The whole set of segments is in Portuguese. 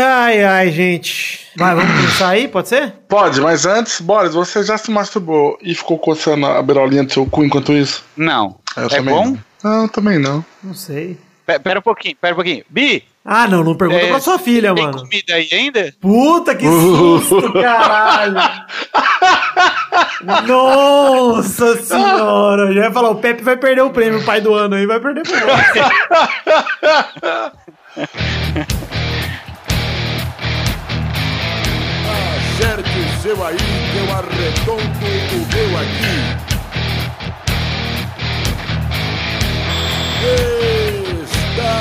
Ai, ai, gente. Vai, vamos começar aí, pode ser? Pode, mas antes, Boris, você já se masturbou e ficou coçando a beirolinha do seu cu enquanto isso? Não. Eu é também bom? Não. não, também não. Não sei. Pe- Pera um pouquinho, pera um pouquinho. Bi, Ah, não, não pergunta É, pra sua filha, tem mano. comida aí ainda? Puta que susto, caralho! Nossa senhora! Eu já ia falar, o Pepe vai perder o prêmio, pai do ano aí, vai perder pro Acerte o seu aí, que eu arredondo o meu aqui. Está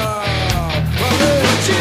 valente!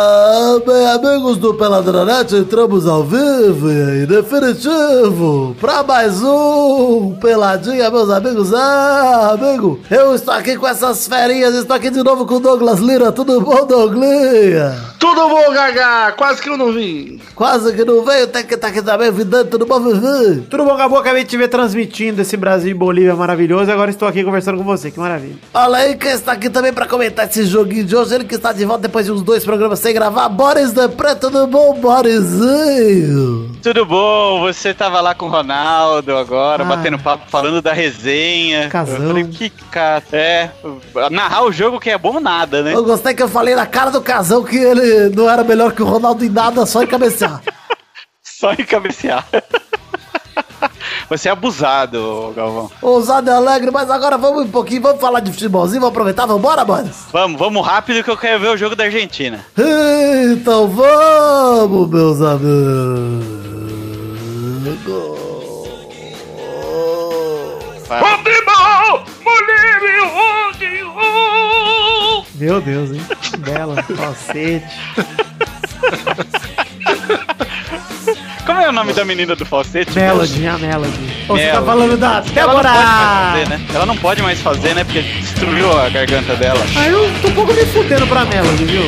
Ah, Bem, amigos do Peladronete, entramos ao vivo e em definitivo para mais um Peladinha, meus amigos. Ah, amigo, eu estou aqui com essas ferinhas, estou aqui de novo com o Douglas Lira. Tudo bom, Douglinha? Tudo bom, Gaga? Quase que eu não vim. Quase que não veio, tem que estar aqui também, vidante, tudo bom, Vivi? Tudo bom, Gabo? Acabei de te ver transmitindo esse Brasil e Bolívia maravilhoso e agora estou aqui conversando com você, que maravilha. Olha aí quem está aqui também para comentar esse joguinho de hoje, ele que está de volta depois de uns dois programas sem gravar, Boris da Preta, tudo bom, Borisinho? Tudo bom? Você tava lá com o Ronaldo agora, Ah. batendo papo, falando da resenha. Casão. Eu falei, que cara. É, narrar o jogo que é bom nada, né? Eu gostei que eu falei na cara do casão que ele não era melhor que o Ronaldo em nada, só em cabecear. Só em cabecear. Você é abusado, Galvão. Ousado e alegre, mas agora vamos um pouquinho, vamos falar de futebolzinho, vamos aproveitar, vamos embora, Boris? Vamos, vamos rápido que eu quero ver o jogo da Argentina. Então vamos, meus amigos. Vai. Meu Deus, hein? Bela, falsete. Como é o nome da menina do falsete? Melody, a Melody. Ô, Você tá Melody. falando da Ela não Débora! pode mais fazer, né? Ela não pode mais fazer, né? Porque destruiu a garganta dela. Aí eu tô um pouco me fudendo pra Melody, viu?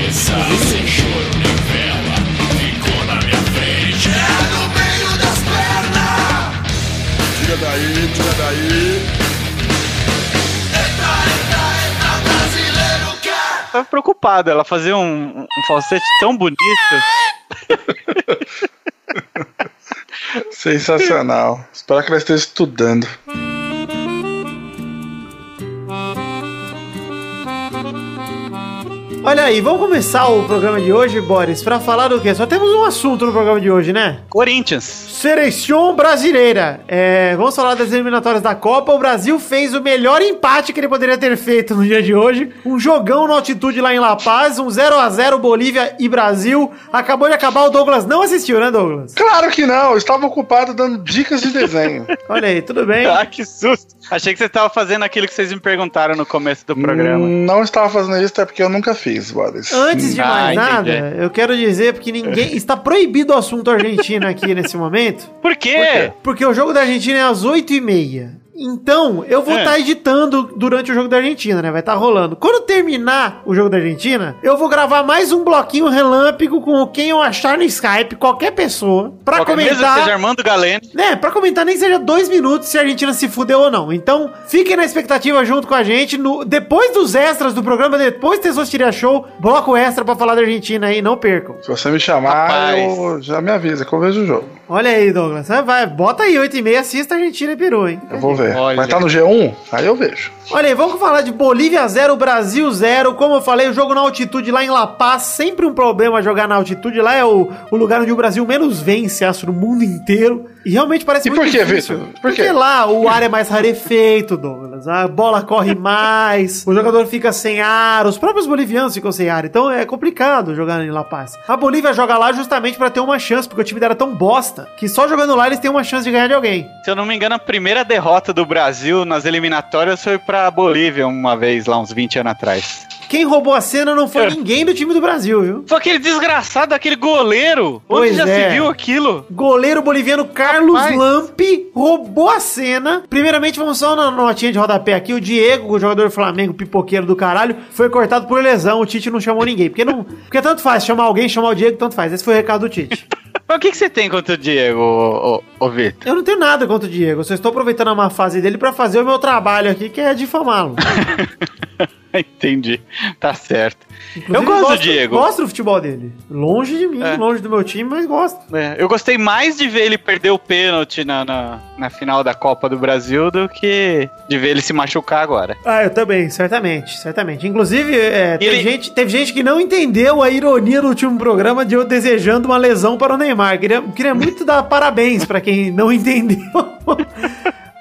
Tira daí, tira daí. Tava preocupada. Ela fazia um, um falsete tão bonito. Sensacional. Espero que ela esteja estudando. Olha aí, vamos começar o programa de hoje, Boris, pra falar do quê? Só temos um assunto no programa de hoje, né? Corinthians. Seleção brasileira. É, vamos falar das eliminatórias da Copa. O Brasil fez o melhor empate que ele poderia ter feito no dia de hoje. Um jogão na altitude lá em La Paz, um 0 a 0 Bolívia e Brasil. Acabou de acabar, o Douglas não assistiu, né, Douglas? Claro que não, eu estava ocupado dando dicas de desenho. Olha aí, tudo bem? Ah, que susto. Achei que você estava fazendo aquilo que vocês me perguntaram no começo do programa. Não estava fazendo isso, até porque eu nunca fiz, Boris. Antes de Ah, mais entendi. nada, eu quero dizer porque ninguém está proibido o assunto Argentina aqui nesse momento. Por quê? Porque o jogo da Argentina é às 8h30. Então, eu vou É. estar editando durante o jogo da Argentina, né? Vai estar rolando. Quando terminar o jogo da Argentina, eu vou gravar mais um bloquinho relâmpago com quem eu achar no Skype, qualquer pessoa, pra Qualquer mesmo que comentar. seja Armando Galeno. Né, pra comentar nem seja dois minutos se a Argentina se fudeu ou não. Então, fiquem na expectativa junto com a gente. No, depois dos extras do programa, depois do Tesostiria Show, bloco extra pra falar da Argentina aí, não percam. Se você me chamar, Rapaz. eu já me avisa que eu vejo o jogo. Olha aí, Douglas. Vai, bota aí, 8h30, assista a Argentina e Peru, hein? Eu vou ver. Olha. Vai estar no G1? Aí eu vejo. Olha aí, vamos falar de Bolívia 0, Brasil 0. Como eu falei, o jogo na altitude lá em La Paz, sempre um problema jogar na altitude. Lá é o, o lugar onde o Brasil menos vence, acho, no mundo inteiro. E realmente parece E muito por quê, difícil. Vitor? Por Porque quê? lá o ar é mais rarefeito, Douglas. A bola corre mais, o jogador fica sem ar, os próprios bolivianos ficam sem ar. Então é complicado jogar em La Paz. A Bolívia joga lá justamente pra ter uma chance, porque o time dela é tão bosta que só jogando lá eles têm uma chance de ganhar de alguém. Se eu não me engano, a primeira derrota do Brasil nas eliminatórias foi pra Bolívia uma vez, lá uns 20 anos atrás. Quem roubou a cena não foi É. ninguém do time do Brasil, viu? Foi aquele desgraçado, aquele goleiro. Pois Onde já é. se viu aquilo? Goleiro boliviano Carlos Rapaz. Lampe roubou a cena. Primeiramente, vamos só na notinha de rodapé aqui. O Diego, o jogador do Flamengo, pipoqueiro do caralho, foi cortado por lesão. O Tite não chamou ninguém. Porque não. Porque tanto faz chamar alguém, chamar o Diego, tanto faz. Esse foi o recado do Tite. Mas o que, que você tem contra o Diego, ô, ô, ô Vitor? Eu não tenho nada contra o Diego, eu só estou aproveitando a má fase dele pra fazer o meu trabalho aqui, que é difamá-lo. Entendi. Tá certo. Inclusive, eu gosto do Diego. Gosto do futebol dele. Longe de mim, É. longe do meu time, mas gosto. É, eu gostei mais de ver ele perder o pênalti na, na, na final da Copa do Brasil do que de ver ele se machucar agora. Ah, eu também, certamente, certamente. Inclusive, é, teve, Ele- gente, teve gente que não entendeu a ironia no último programa de eu desejando uma lesão para o Neymar. Queria, queria muito dar parabéns pra quem não entendeu.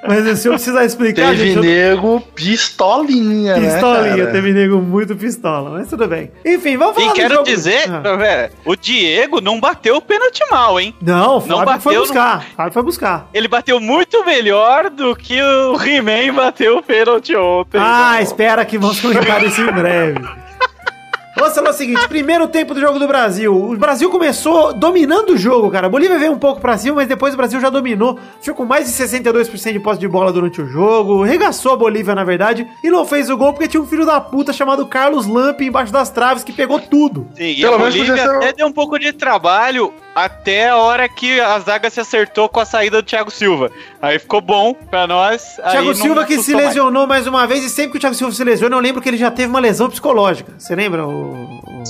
Mas se eu precisar explicar, Teve gente, eu- nego pistolinha, né? Pistolinha, cara? teve nego muito pistola, mas tudo bem. Enfim, vamos falar E quero jogo- dizer, Ah. velho, o Diego não bateu o pênalti mal, hein? Não, o Não Fábio foi bateu, buscar. Fábio foi buscar. Ele bateu muito melhor do que o He-Man bateu o pênalti ontem. Ah, Então, espera que vamos comentar isso em breve. Vamos falar o seguinte: primeiro tempo do jogo do Brasil. O Brasil começou dominando o jogo, cara. A Bolívia veio um pouco pra cima, mas depois o Brasil já dominou. Ficou com mais de 62% de posse de bola durante o jogo. Regaçou a Bolívia, na verdade. E não fez o gol porque tinha um filho da puta chamado Carlos Lamp embaixo das traves que pegou tudo. Sim, e Pelo a menos Bolívia até deu um pouco de trabalho até a hora que a zaga se acertou com a saída do Thiago Silva. Aí ficou bom pra nós. Thiago Silva que se assustou mais. lesionou mais. uma vez, e sempre que o Thiago Silva se lesiona, eu lembro que ele já teve uma lesão psicológica. Você lembra? O, o,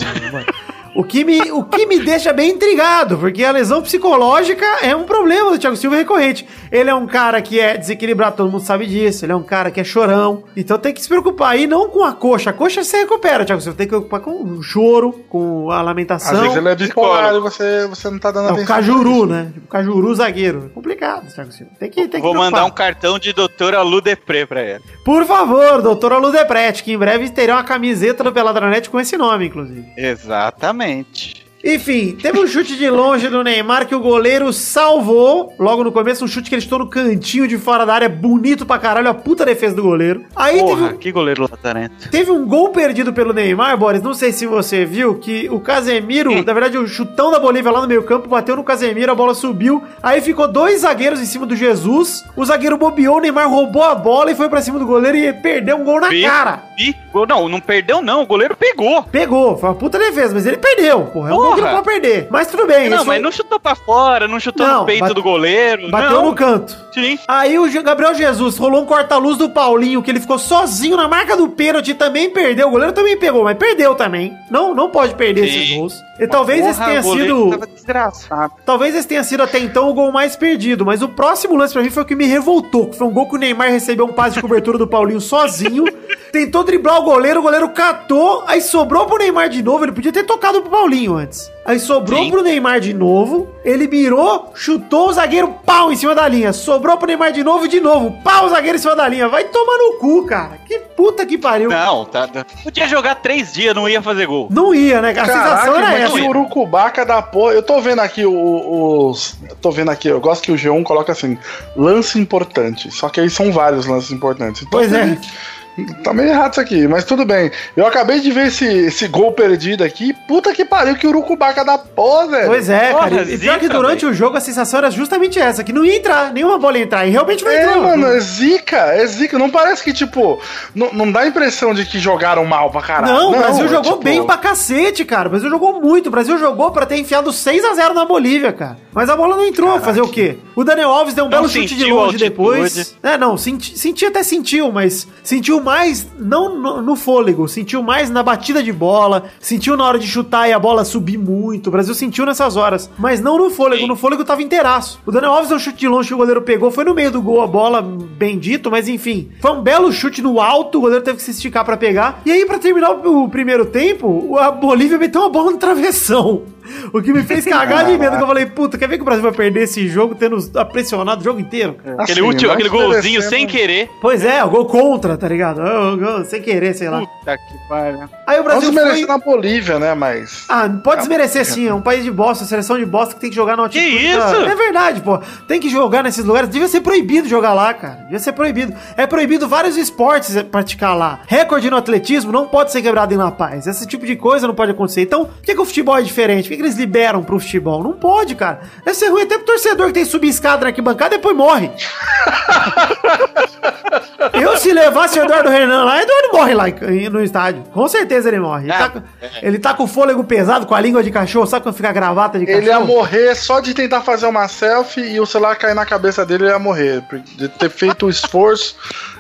o, que me, o que me deixa bem intrigado, porque a lesão psicológica é um problema do Thiago Silva recorrente. Ele é um cara que é desequilibrado, todo mundo sabe disso. Ele é um cara que é chorão. Então tem que se preocupar aí, não com a coxa. A coxa você recupera, Thiago Silva. Tem que se preocupar com o choro, com a Às lamentação. vezes ele é bipolar e você, você não tá dando É o atenção. Cajuru, né? Tipo, Cajuru zagueiro. É complicado, Thiago Silva. Tem que, tem que Vou mandar um cartão de doutora Lu Depré pra ele. Por favor, doutora Ludeprete, que em breve terá uma camiseta do Peladranet com esse nome, inclusive. Exatamente. Exatamente. Enfim, teve um chute de longe do Neymar que o goleiro salvou. Logo no começo, um chute que ele estou no cantinho de fora da área, bonito pra caralho, a puta defesa do goleiro. Aí teve Porra, um, que goleiro latarento. teve um gol perdido pelo Neymar, Boris. Não sei se você viu que o Casemiro, na verdade, o chutão da Bolívia lá no meio campo bateu no Casemiro, a bola subiu. Aí ficou dois zagueiros em cima do Jesus. O zagueiro bobeou, o Neymar roubou a bola e foi pra cima do goleiro e perdeu um gol na cara. vi- Não, não perdeu não, o goleiro pegou. Pegou, foi uma puta defesa, mas ele perdeu, porra. É um que não Porra. pode perder. Mas tudo bem. Não, isso mas não chutou pra fora, não chutou Não, no peito bate- do goleiro. bateu não. no canto. Sim. Aí o Gabriel Jesus rolou um corta-luz do Paulinho, que ele ficou sozinho na marca do pênalti, também perdeu. O goleiro também pegou, mas perdeu também. Não, não pode perder Sim. esses gols. E talvez esse Porra, tenha o goleiro sido. Tava desgraçado. Talvez esse tenha sido até então o gol mais perdido, mas o próximo lance pra mim foi o que me revoltou, que foi um gol que o Neymar recebeu um passe de cobertura do Paulinho sozinho, tentou driblar o goleiro, o goleiro catou, aí sobrou pro Neymar de novo, ele podia ter tocado pro Paulinho antes. Aí sobrou Sim. pro Neymar de novo, ele mirou, chutou o zagueiro, pau, em cima da linha, sobrou pro Neymar de novo e de novo, pau, o zagueiro em cima da linha, vai tomar no cu, cara, que puta que pariu. Não, tá, tá. Podia jogar três dias, não ia fazer gol. Não ia, né? A sensação Caraca, era mas essa. que urucubaca da porra. Eu tô vendo aqui o- os. Tô vendo aqui, eu gosto que o G1 coloca assim: lance importante. Só que aí são vários lances importantes. Então, Pois é. Tá meio errado isso aqui, mas tudo bem. Eu acabei de ver esse, esse gol perdido aqui. Puta que pariu, que urucubaca da porra, velho. Pois é, Porra, cara. E pior que durante velho. o jogo a sensação era justamente essa, que não ia entrar, nenhuma bola ia entrar. E realmente não É, entrou. mano, é zica, é zica. Não parece que, tipo, não, não dá a impressão de que jogaram mal pra caralho. Não, o Brasil é, jogou tipo, bem pra cacete, cara. O Brasil jogou muito. O Brasil jogou pra ter enfiado 6 a 0 na Bolívia, cara. Mas a bola não entrou. Fazer o quê? O Daniel Alves deu um Não belo chute de longe depois. É, não, senti, senti até sentiu, mas sentiu mais não no, no fôlego, sentiu mais na batida de bola, sentiu na hora de chutar e a bola subir muito. O Brasil sentiu nessas horas, mas não no fôlego. Sim. No fôlego tava inteiraço. O Daniel Alves deu um chute de longe que o goleiro pegou, foi no meio do gol a bola, bendito, mas enfim. Foi um belo chute no alto, o goleiro teve que se esticar pra pegar. E aí, pra terminar o, o primeiro tempo, a Bolívia meteu uma bola no travessão. O que me fez cagar de medo, que eu falei, puta, quer ver que o Brasil vai perder esse jogo tendo pressionado o jogo inteiro? Aquele, Assim, último, não aquele golzinho sem querer. Pois é, o gol contra, tá ligado? Ah, o gol sem querer, sei lá. Puta que pariu. Aí o Brasil desmerecer foi... na Bolívia, né? Mas. Ah, pode desmerecer sim, é um país de bosta, seleção de bosta que tem que jogar na altitude. Que isso? É verdade, pô. Tem que jogar nesses lugares. Devia ser proibido jogar lá, cara. Devia ser proibido. É proibido vários esportes praticar lá. Recorde no atletismo não pode ser quebrado em La Paz. Esse tipo de coisa não pode acontecer. Então, por que, que o futebol é diferente? Por que, que eles liberam pro futebol? Não pode, cara. Deve ser ruim até pro torcedor que tem que subir escada na arquibancada e depois morre. Eu, se levasse o Eduardo Renan lá, Eduardo morre lá no estádio. Com certeza ele morre. Ele, Ah, tá, com- ele tá com o fôlego pesado, com a língua de cachorro. Sabe quando fica a gravata de cachorro? Ele ia morrer só de tentar fazer uma selfie e o celular cair na cabeça dele, ele ia morrer. por- De ter feito o esforço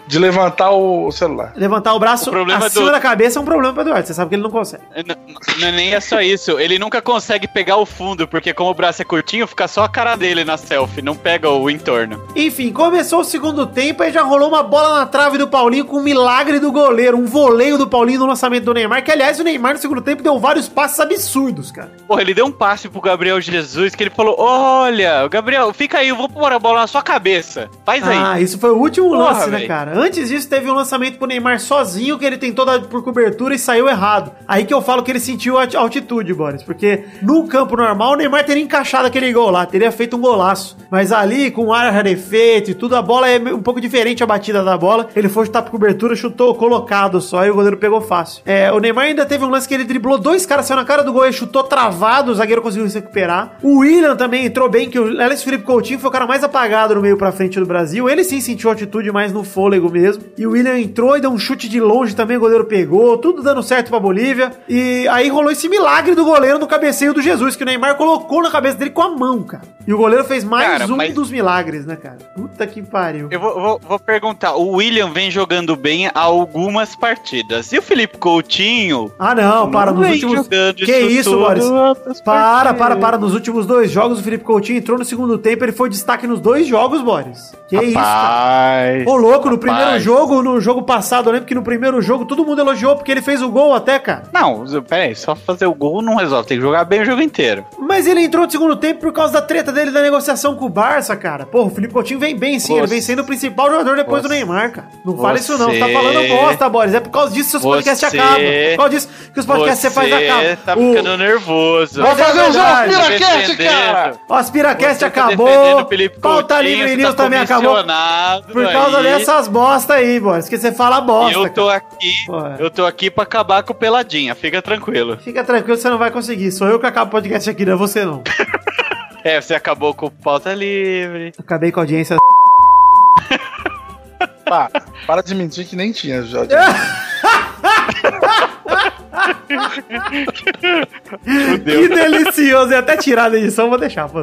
de levantar o celular. Levantar o braço O problema acima do- da cabeça é um problema pro Eduardo. Você sabe que ele não consegue. N- Não é nem é só isso, ele nunca consegue pegar o fundo, porque como o braço é curtinho, fica só a cara dele na selfie, não pega o entorno. Enfim, começou o segundo tempo e já rolou uma bola na trave do Paulinho com um milagre do goleiro, um voleio do Paulinho no lançamento do Neymar, que aliás o Neymar no segundo tempo deu vários passes absurdos, cara. Porra, ele deu um passe pro Gabriel Jesus que ele falou: Olha, Gabriel, fica aí, eu vou pôr a bola na sua cabeça. Faz aí. Ah, isso foi o último Porra, lance, né, cara? Antes disso, teve um lançamento pro Neymar sozinho que ele tentou dar por cobertura e saiu errado. Aí que eu falo que ele sentiu a altitude, Boris, porque no campo normal o Neymar teria encaixado aquele gol lá, teria feito um golaço. Mas ali, com área rarefeito e tudo, a bola é um pouco diferente a batida da bola. Ele foi chutar por cobertura, chutou colocado só e o goleiro pegou fácil. É, o Neymar ainda teve um lance que ele driblou dois caras, saiu na cara do gol e chutou travado, o zagueiro conseguiu se recuperar. O William também entrou bem, que o Alex Felipe Coutinho foi o cara mais apagado no meio pra frente do Brasil. Ele sim sentiu altitude mais no fôlego mesmo. E o William entrou e deu um chute de longe também, o goleiro pegou, tudo dando certo pra Bolívia. E aí rolou esse milagre do goleiro no cabeceio do Jesus, que o Neymar colocou na cabeça dele com a mão, cara. E o goleiro fez mais Cara, um mas- dos milagres, né, cara? Puta que pariu. Eu vou, vou- vou perguntar: o William vem jogando bem há algumas partidas. E o Felipe Coutinho? Ah, não, para, nos vem últimos. Que isso, tudo Boris? Para, para, para. Nos últimos dois jogos, o Felipe Coutinho entrou no segundo tempo, ele foi destaque nos dois jogos, Boris. Que isso, cara. Rapaz. Ô, louco, no primeiro Rapaz. jogo, no jogo passado, eu lembro que no primeiro jogo todo mundo elogiou porque ele fez o gol até, cara. Não, pera aí, só fazer o gol não resolve, tem que jogar bem o jogo inteiro. Mas ele entrou no segundo tempo por causa da treta dele da negociação com o Barça, cara. Pô, o Felipe Coutinho vem bem sim, ele Você- vem sendo o principal jogador depois do Você- Neymar, cara. Não fala isso não, você tá falando bosta, Boris. É por causa disso que seus podcasts acabam. É por causa disso que os podcasts você faz acabam. tá O- ficando nervoso. Vai fazer um o jogo Piracast, Defendendo. cara! O Aspiracast tá acabou. Felipe Pauta Livre News tá também acabou. Por causa aí. dessas bosta aí, Boris. Que você fala bosta. eu tô cara. aqui, Pô. eu tô aqui pra acabar com o Peladinha, fica tranquilo. Fica tranquilo, você não vai conseguir. Sou eu que acabo o podcast aqui, não é você não. É, você acabou com o pauta livre. Acabei com a audiência. Pá, para de mentir que nem tinha já. Que delicioso. E até tirar da edição, vou deixar, pô.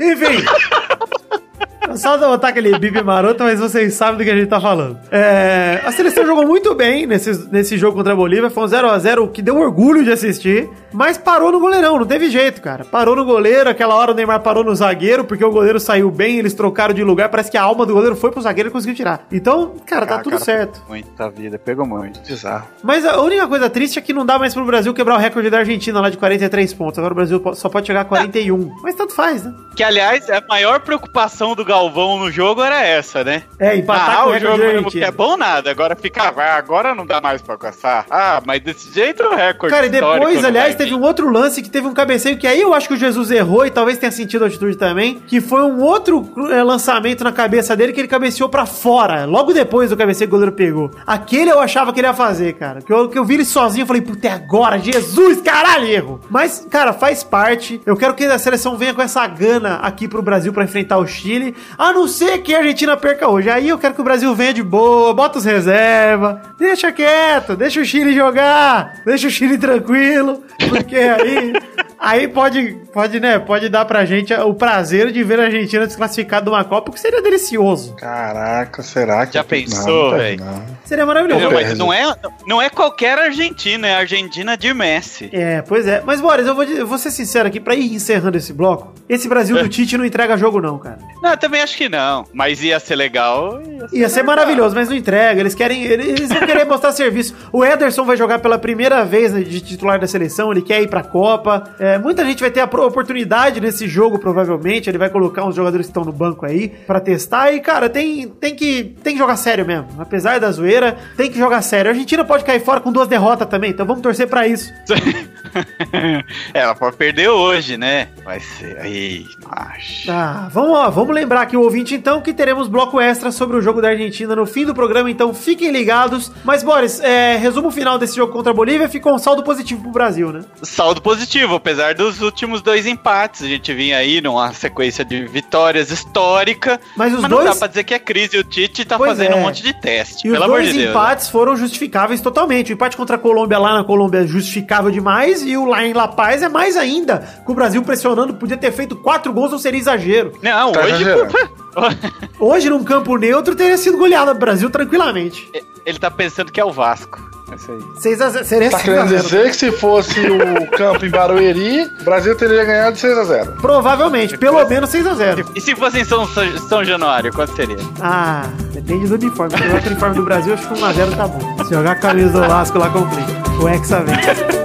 Enfim. Só botar aquele bip maroto, mas vocês sabem do que a gente tá falando. É, a seleção jogou muito bem nesse, nesse jogo contra a Bolívia. Foi um 0x0 que deu orgulho de assistir. Mas parou no goleirão, não teve jeito, cara. Parou no goleiro, aquela hora o Neymar parou no zagueiro, porque o goleiro saiu bem, eles trocaram de lugar. Parece que a alma do goleiro foi pro zagueiro e conseguiu tirar. Então, cara, tá Ah, tudo cara, certo. Muita vida, pegou muito. Bizarro. Mas a única coisa triste é que não dá mais pro Brasil quebrar o recorde da Argentina lá de 43 pontos. Agora o Brasil só pode chegar a 41. Mas tanto faz, né? Que, aliás, a maior preocupação do Galvão no jogo era essa, né? É, empatar ah, o jogo que Argentina. é bom nada, agora fica, ah, agora não dá mais pra alcançar. Ah, mas desse jeito o recorde Cara, e depois, aliás, teve um outro lance que teve um cabeceio que aí eu acho que o Jesus errou e talvez tenha sentido a atitude também, que foi um outro eh, lançamento na cabeça dele que ele cabeceou pra fora, logo depois do cabeceio que o goleiro pegou. Aquele eu achava que ele ia fazer, cara. Que eu, que eu vi ele sozinho, eu falei, puta, é agora, Jesus, caralho, erro. Mas, cara, faz parte. Eu quero que a seleção venha com essa gana aqui pro Brasil pra enfrentar o Chile, a não ser que a Argentina perca hoje. Aí eu quero que o Brasil venha de boa, bota os reserva, deixa quieto, deixa o Chile jogar, deixa o Chile tranquilo, porque aí aí pode pode, né, pode dar pra gente o prazer de ver a Argentina desclassificada de uma Copa, o que seria delicioso. Caraca, será que. Já pensou, não. Seria maravilhoso. Não, mas não é, não é qualquer Argentina, é a Argentina de Messi. É, pois é. Mas, Boris, eu vou, dizer- eu vou ser sincero aqui, pra ir encerrando esse bloco, esse Brasil do Tite não entrega jogo não, cara. Não, eu também acho que não. Mas ia ser legal. Ia ser, Ia ser maravilhoso, mas não entrega. Eles querem. Eles vão querer mostrar serviço. O Ederson vai jogar pela primeira vez de titular da seleção, ele quer ir pra Copa. É, muita gente vai ter a oportunidade nesse jogo, provavelmente. Ele vai colocar uns jogadores que estão no banco aí pra testar. E, cara, tem, tem, que, tem que jogar sério mesmo. Apesar da zoeira, tem que jogar sério. A Argentina pode cair fora com duas derrotas também, então vamos torcer pra isso. Ela pode perder hoje, né? Vai ser. Aí, macho. Ah, vamos lá, vamos lembrar aqui o ouvinte então que teremos bloco extra sobre o jogo da Argentina no fim do programa, então fiquem ligados. Mas, Boris, é, resumo final desse jogo contra a Bolívia, ficou um saldo positivo pro Brasil, né? Saldo positivo, apesar dos últimos dois empates. A gente vinha aí numa sequência de vitórias histórica. Mas os não dois- dá pra dizer que é crise. O Tite tá Pois fazendo é. um monte de teste. E os pelo amor dois de empates foram justificáveis totalmente. O empate contra a Colômbia lá na Colômbia é justificável demais, e o lá em La Paz é mais ainda. Com o Brasil pressionando, podia ter feito quatro gols, não seria exagero. Não, Tá hoje. Hoje, num campo neutro, teria sido goleado o Brasil tranquilamente. Ele tá pensando que é o Vasco. É isso aí. 6 a 0 seria Tá 6 a querendo 0. dizer que se fosse o campo em Barueri, o Brasil teria ganhado de 6 a 0 Provavelmente, pelo menos 6 a 0 E se fosse em São, São Januário, quanto seria? Ah, depende do uniforme. Se o uniforme do Brasil, acho que 1x0 tá bom. Se jogar a camisa do Vasco lá, complica. O Hexa vem.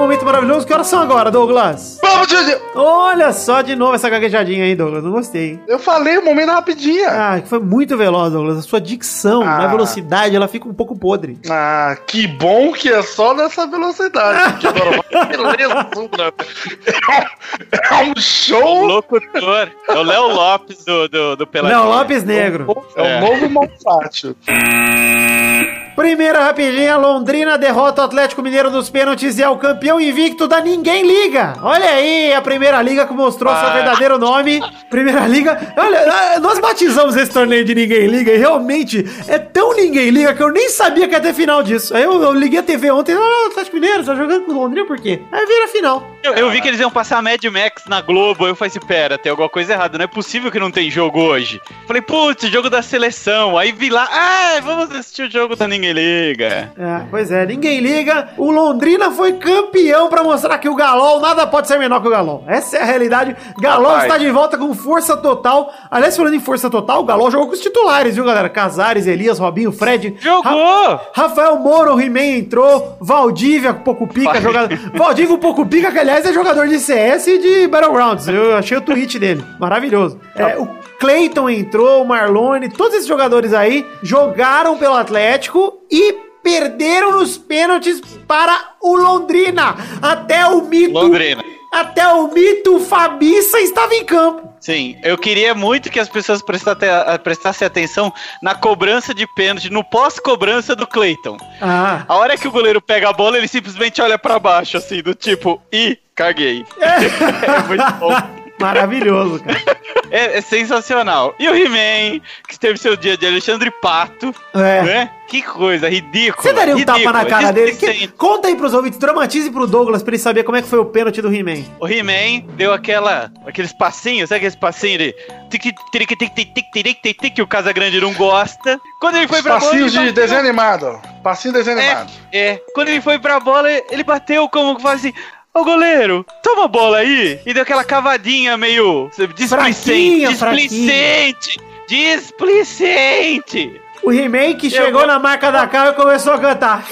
Momento maravilhoso. Que horas são agora, Douglas? Vamos, Didi! Olha só de novo essa gaguejadinha aí, Douglas. Não gostei, hein? Eu falei o momento rapidinha. Ah, que foi muito veloz, Douglas. A sua dicção, Ah. na velocidade, ela fica um pouco podre. Ah, que bom que é só nessa velocidade. Que beleza. É um O show. locutor. É o Léo Lopes do, do, do Peladinha. Léo Lopes Negro. É o É. novo Malfátio. Primeira rapidinha, Londrina derrota o Atlético Mineiro nos pênaltis e é o campeão invicto da Ninguém Liga. Olha aí, a Primeira Liga que mostrou seu Ah. verdadeiro nome. Primeira Liga. Olha, ah, nós batizamos esse torneio de Ninguém Liga e realmente é tão Ninguém Liga que eu nem sabia que ia ter final disso. Aí eu, eu liguei a TV ontem, ah, Atlético Mineiro, tá jogando com o Londrina por quê? Aí vira final. Eu, eu vi que eles iam passar Mad Max na Globo. Eu falei assim: pera, tem alguma coisa errada. Não é possível que não tem jogo hoje. Falei, putz, jogo da seleção. Aí vi lá, ah, vamos assistir o jogo da Ninguém Liga. É, pois é, ninguém liga. O Londrina foi campeão pra mostrar que o Galol nada pode ser menor que o Galol. Essa é a realidade. Galol Rapaz. está de volta com força total. Aliás, falando em força total, o Galol jogou com os titulares, viu, galera? Casares, Elias, Robinho, Fred. Jogou! Ra- Rafael Moro, He-Man entrou. Valdívia, pouco pica, jogador. Valdívia, pouco pica, que aliás é jogador de CS e de Battlegrounds. Eu achei o tweet dele. Maravilhoso. É, o Clayton entrou, Marlone, todos esses jogadores aí jogaram pelo Atlético e perderam nos pênaltis para o Londrina. Até o mito. Londrina. Até o mito Fabiça estava em campo. Sim, eu queria muito que as pessoas prestassem, prestassem atenção na cobrança de pênalti, no pós-cobrança do Cleiton. Ah. A hora que o goleiro pega a bola, ele simplesmente olha pra baixo, assim, do tipo, ih, caguei. É muito bom. Maravilhoso, cara. É, é, sensacional. E o He-Man, que teve seu dia de Alexandre Pato. É. Né? Que coisa, ridículo. Você daria um ridícula, tapa na cara dele? Que, conta aí pros ouvintes, dramatize pro Douglas pra ele saber como é que foi o pênalti do He-Man. O He-Man deu aquela, aqueles passinhos, sabe aqueles passinhos de que o Casa Grande não gosta. Quando ele foi pra bola. Passinho de desanimado, desenho animado. Passinho desenho animado. É, é, Quando ele foi pra bola, ele bateu como que faz assim. Ô goleiro, toma a bola aí. E deu aquela cavadinha meio displicente. Fraquinha, Displicente. Displicente. O He-Man que Eu chegou vou- na marca da cara e começou a cantar.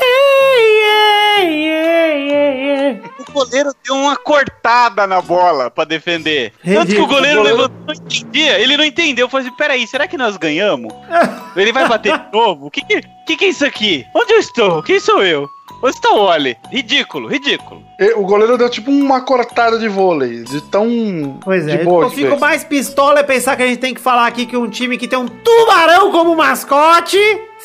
Hey. O goleiro deu uma cortada na bola pra defender. Tanto que o goleiro O goleiro- levantou não entendia. Ele não entendeu. Eu falei assim: peraí, será que nós ganhamos? Ele vai bater de novo? O que, que, que que é isso aqui? Onde eu estou? Quem sou eu? Onde está o Oli? Ridículo, ridículo. E O goleiro deu tipo uma cortada de vôlei. De tão. Pois é, de eu boa que fico mais pistola é pensar que a gente tem que falar aqui que um time que tem um tubarão como mascote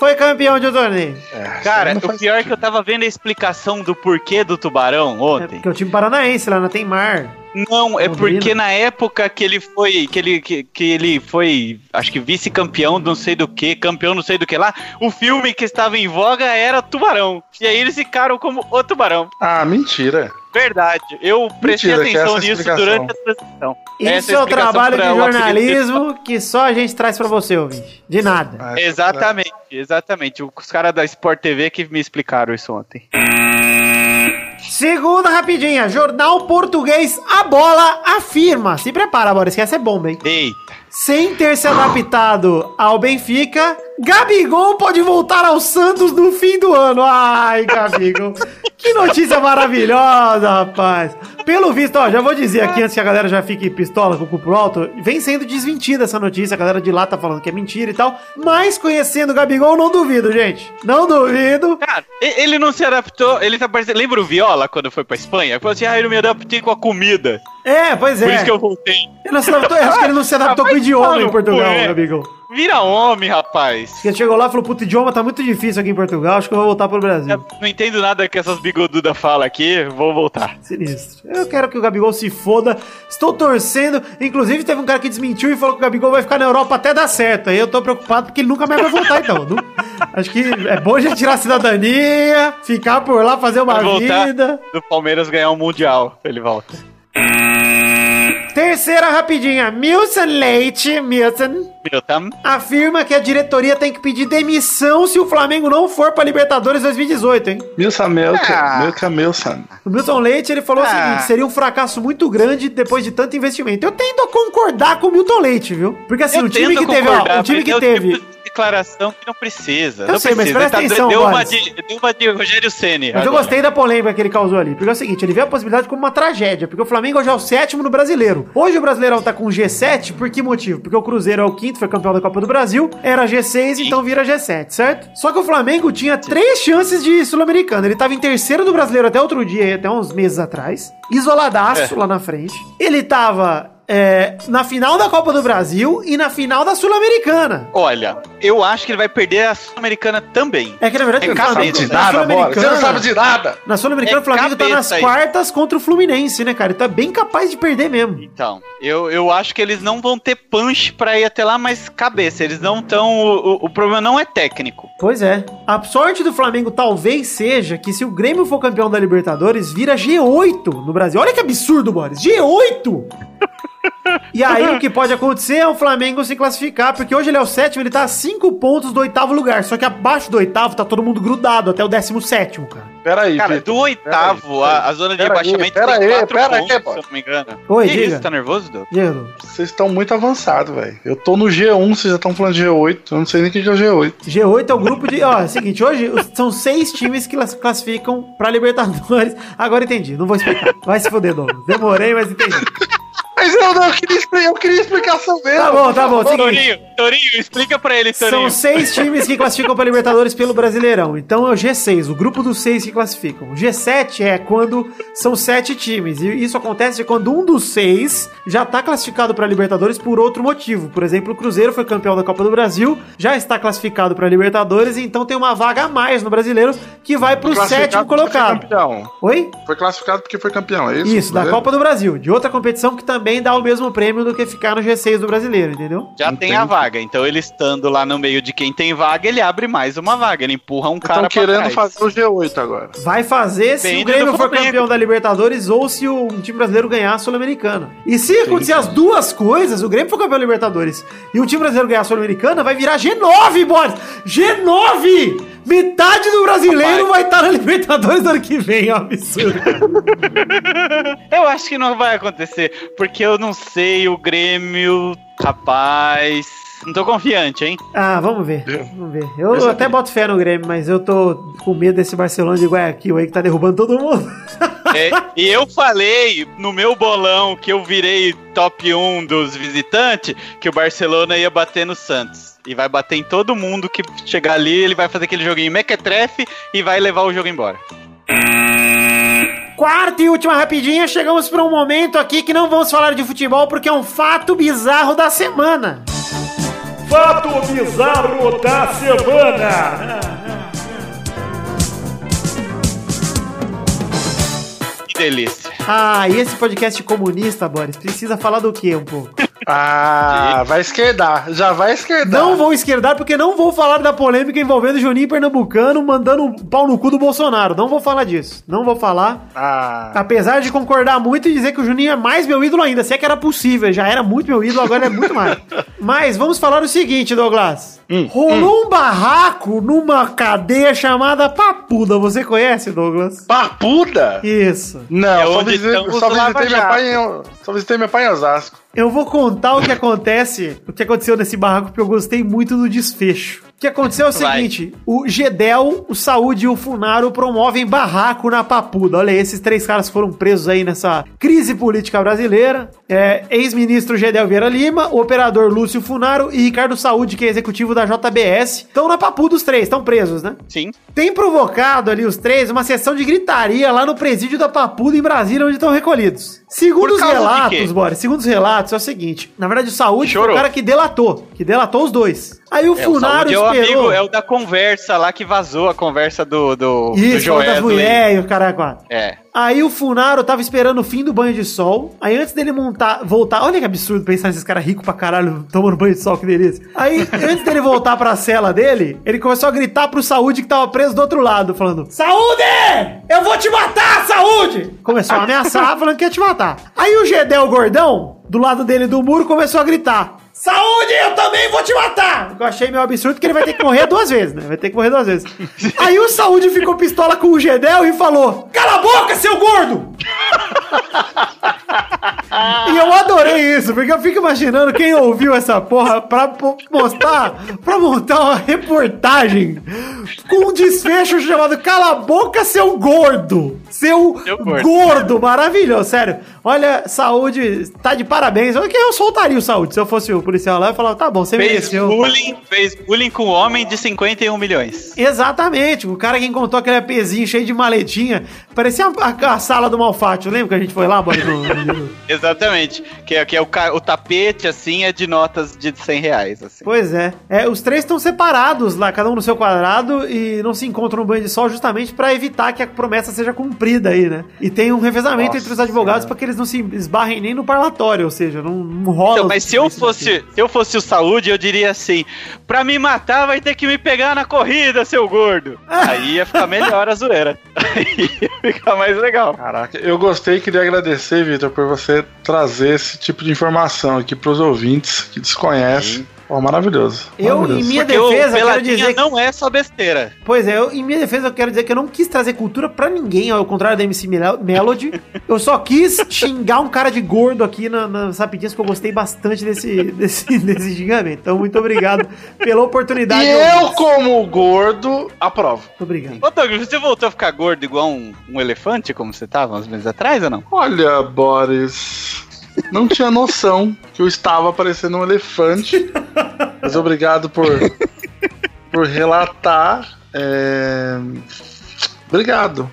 foi campeão de um torneio. É, Cara, o pior é que eu tava vendo a explicação do porquê do tubarão É ontem. porque é o time paranaense lá não tem mar. Não, é porque na época que ele foi, que ele, que, que ele foi, acho que vice-campeão, não sei do que, campeão não sei do que lá, o filme que estava em voga era Tubarão. E aí eles ficaram como o Tubarão. Ah, mentira. Verdade. Eu prestei Mentira, atenção é a nisso explicação. durante a transmissão. Isso é é o trabalho de jornalismo que só a gente traz pra você, ouvinte. De nada. Ah, Exatamente, exatamente. Os caras da Sport TV que me explicaram isso ontem. Segunda rapidinha, jornal português A Bola afirma. Se prepara, Boris, que essa é bomba, hein? Eita. sem ter se adaptado ao Benfica, Gabigol pode voltar ao Santos no fim do ano. Ai, Gabigol. que notícia maravilhosa, rapaz. Pelo visto, ó, já vou dizer aqui antes que a galera já fique pistola com o cu pro alto, vem sendo desmentida essa notícia, a galera de lá tá falando que é mentira e tal, mas conhecendo o Gabigol, não duvido, gente. Não duvido. Cara, ele não se adaptou, ele tá parecendo. Lembra o Viola quando foi pra Espanha? Falou assim: ah, eu não me adaptei com a comida. É, pois é. Por isso que eu voltei. Ele não se adaptou, acho que ele não se adaptou Ah, com o idioma em Portugal, é. Gabigol. Vira homem, rapaz. Ele chegou lá e falou, puto, idioma tá muito difícil aqui em Portugal, acho que eu vou voltar pro Brasil. Eu não entendo nada que essas bigodudas falam aqui, vou voltar. Sinistro. Eu quero que o Gabigol se foda. Estou torcendo. Inclusive, teve um cara que desmentiu e falou que o Gabigol vai ficar na Europa até dar certo. Aí eu tô preocupado porque ele nunca mais vai voltar, então. Acho que é bom já tirar a cidadania, ficar por lá, fazer uma vida. do Palmeiras ganhar um Mundial. Ele volta. Terceira rapidinha. Milton Leite, Milton, Milton. afirma que a diretoria tem que pedir demissão se o Flamengo não for pra Libertadores 2018, hein? Milsa Melka, Ah. Melka Milson. O Milton Leite, ele falou o Ah. seguinte, seria um fracasso muito grande depois de tanto investimento. Eu tendo a concordar com o Milton Leite, viu? Porque assim, Eu o time tento que teve, ó, o time mas que é o teve... tipo de declaração que não precisa. Eu não sei, mas precisa. presta Ele atenção, deu, uma de, deu uma de Rogério Ceni. Mas eu gostei da polêmica que ele causou ali. Porque é o seguinte, ele vê a possibilidade como uma tragédia. Porque o Flamengo hoje é o sétimo no brasileiro. Hoje o Brasileirão tá com G7, por que motivo? Porque o Cruzeiro é o quinto, foi campeão da Copa do Brasil, era G6, então vira G7, certo? Só que o Flamengo tinha três chances de Sul-Americana. Ele tava em terceiro do brasileiro até outro dia, até uns meses atrás. Isoladaço É. lá na frente. Ele tava. É, na final da Copa do Brasil e na final da Sul-Americana. Olha, eu acho que ele vai perder a Sul-Americana também. É que na verdade É o Flamengo de na nada, Bola. Você não sabe de nada. Na Sul-Americana, É o Flamengo tá nas cabeça aí. quartas contra o Fluminense, né, cara? Então é bem capaz de perder mesmo. Então, eu, eu acho que eles não vão ter punch pra ir até lá, mas cabeça. Eles não estão. O, o- o problema não é técnico. Pois é. A sorte do Flamengo talvez seja que se o Grêmio for campeão da Libertadores, vira G8 no Brasil. Olha que absurdo, Boris. G8! E aí o que pode acontecer é o Flamengo se classificar, porque hoje ele é o sétimo, ele tá a cinco pontos do oitavo lugar. Só que abaixo do oitavo tá todo mundo grudado até o décimo sétimo, cara. Pera aí, Cara, Vitor. do oitavo, a, a zona de aí, rebaixamento pera tem aí, quatro pera aí, pontos, pô. se eu não me engano. Oi, que diga. isso, tá nervoso, Dudu? Diego. Vocês estão muito avançados, velho. Eu tô no G1, vocês já estão falando de G8. Eu não sei nem o que é o G8. G8 é o grupo de. Ó, é o seguinte, hoje são seis times que las- classificam pra Libertadores. Agora entendi, não vou explicar. Vai se fuder, Douglas. Demorei, mas entendi. Mas eu não eu queria, eu queria explicação mesmo. Tá bom, tá bom. Torinho, Torinho, explica pra ele, São Torinho. seis times que classificam para Libertadores pelo Brasileirão. Então é o G6, o grupo dos seis que classificam. O G7 é quando são sete times. E isso acontece quando um dos seis já está classificado para Libertadores por outro motivo. Por exemplo, o Cruzeiro foi campeão da Copa do Brasil, já está classificado para Libertadores, então tem uma vaga a mais no Brasileiro que vai para o Classificado sétimo porque Foi colocado. campeão. Oi? Foi classificado porque foi campeão, é isso? Isso, da? Copa do Brasil, de outra competição que também dá o mesmo prêmio do que ficar no G6 do Brasileiro, entendeu? Já tem Entendi. a vaga, então ele estando lá no meio de quem tem vaga, ele abre mais uma vaga, ele empurra um cara Estão querendo trás. fazer o G8 agora. Vai fazer se Depende o Grêmio for campeão da Libertadores ou se o um time brasileiro ganhar a Sul-Americana. E se acontecer as duas coisas, o Grêmio for campeão da Libertadores e o time brasileiro ganhar a Sul-Americana, vai virar G9, Boris! G9! Metade do brasileiro Rapaz. vai estar na Libertadores no ano que vem, é um absurdo. Eu acho que não vai acontecer, porque eu não sei, o Grêmio, rapaz. Não tô confiante, hein? Ah, vamos ver. Vamos ver. Eu Pensa até boto fé no Grêmio, mas eu tô com medo desse Barcelona de Guayaquil aí que tá derrubando todo mundo. É, e eu falei no meu bolão que eu virei top 1 dos visitantes que o Barcelona ia bater no Santos. E vai bater em todo mundo que chegar ali, ele vai fazer aquele joguinho mequetrefe e vai levar o jogo embora. Quarta e última rapidinha, chegamos para um momento aqui que não vamos falar de futebol porque é um fato bizarro da semana. Fato bizarro da semana. Que delícia. Ah, e esse podcast comunista, Boris, precisa falar do que um pouco? Ah, vai esquerdar. Já vai esquerdar. Não vou esquerdar porque não vou falar da polêmica envolvendo o Juninho Pernambucano mandando um pau no cu do Bolsonaro. Não vou falar disso. Não vou falar. Ah, Apesar de concordar muito e dizer que o Juninho é mais meu ídolo ainda. Se é que era possível, já era muito meu ídolo, agora é muito mais. Mas vamos falar o seguinte, Douglas. Rolou um barraco numa cadeia chamada Papuda. Você conhece, Douglas? Papuda? Isso. Não, É só visitei, só, visitei meu pai em, só visitei meu pai em Osasco. Eu vou contar o que acontece, o que aconteceu nesse barraco, porque eu gostei muito do desfecho. O que aconteceu é o Vai. seguinte: o Gedel, o Saúde e o Funaro promovem barraco na Papuda. Olha, aí, esses três caras foram presos aí nessa crise política brasileira. É, Ex-ministro Gedel Vieira Lima, o operador Lúcio Funaro e Ricardo Saúde, que é executivo da JBS. Estão na Papuda os três, estão presos, né? Sim. Tem provocado ali os três uma sessão de gritaria lá no presídio da Papuda em Brasília, onde estão recolhidos. Segundo os relatos? Boris, segundo os relatos, é o seguinte: na verdade, o Saúde foi o cara que delatou, que delatou os dois. Aí o É, o Funaro é o esperou. amigo, é o da conversa lá que vazou a conversa do, do, do Isso, falou das Joesley. mulheres e o cara quatro. É. Aí o Funaro tava esperando o fim do banho de sol. Aí antes dele montar, voltar. Olha que absurdo pensar nesses caras ricos pra caralho tomando banho de sol, que delícia. Aí, antes dele voltar pra cela dele, ele começou a gritar pro Saúde que tava preso do outro lado, falando: Saúde! Eu vou te matar, Saúde! Começou a ameaçar, falando que ia te matar. Aí o Gedel Gordão, do lado dele do muro, começou a gritar: Saúde, eu também vou te matar! Eu achei meio absurdo que ele vai ter que morrer duas vezes, né? Vai ter que morrer duas vezes. Aí o Saúde ficou pistola com o Gedel e falou: Cala a boca, seu gordo! E eu adorei isso, porque eu fico imaginando quem ouviu essa porra pra mostrar, pra montar uma reportagem com um desfecho chamado Cala a boca, seu gordo! Seu, gordo. gordo. maravilhoso, sério. Olha, saúde, tá de parabéns. Olha que eu soltaria o saúde se eu fosse o policial lá. Eu falava, tá bom, você Fez mereceu. bullying, fez bullying com um homem de 51 milhões. Exatamente, o cara que encontrou aquele APzinho cheio de maletinha, parecia a, a- a sala do Malfátio, lembra que a gente foi lá, Boris? Exatamente. Que é, que é o, o tapete, assim, é de notas de 100 reais, assim. Pois é. é os três estão separados lá, cada um no seu quadrado, e não se encontram no banho de sol justamente pra evitar que a promessa seja cumprida aí, né? E tem um revezamento Nossa entre os advogados pra que eles não se esbarrem nem no parlatório, ou seja, não, não rola. Então, mas se eu fosse, se eu fosse o saúde, eu diria assim: pra me matar, vai ter que me pegar na corrida, seu gordo. Aí ia ficar melhor a zoeira. Aí ia ficar mais legal. Caraca, eu gostei e queria agradecer, Vitor, por você trazer esse tipo de informação aqui pros ouvintes que desconhecem. Pô, maravilhoso. Eu, maravilhoso. em minha Porque defesa, quero Peladinha dizer que não é só besteira. Pois é, eu, em minha defesa eu quero dizer que eu não quis trazer cultura pra ninguém, ao contrário da MC Mel- Melody. Eu só quis xingar um cara de gordo aqui na- nas rapidinhas, porque eu gostei bastante desse, desse, desse xingamento. Então, muito obrigado pela oportunidade. E eu, como gordo, aprovo. Muito obrigado. Ô, Douglas, você voltou a ficar gordo igual um, um elefante, como você tava uns meses atrás ou não? Olha, Boris, não tinha noção que eu estava parecendo um elefante. Mas obrigado por, por relatar. É... Obrigado.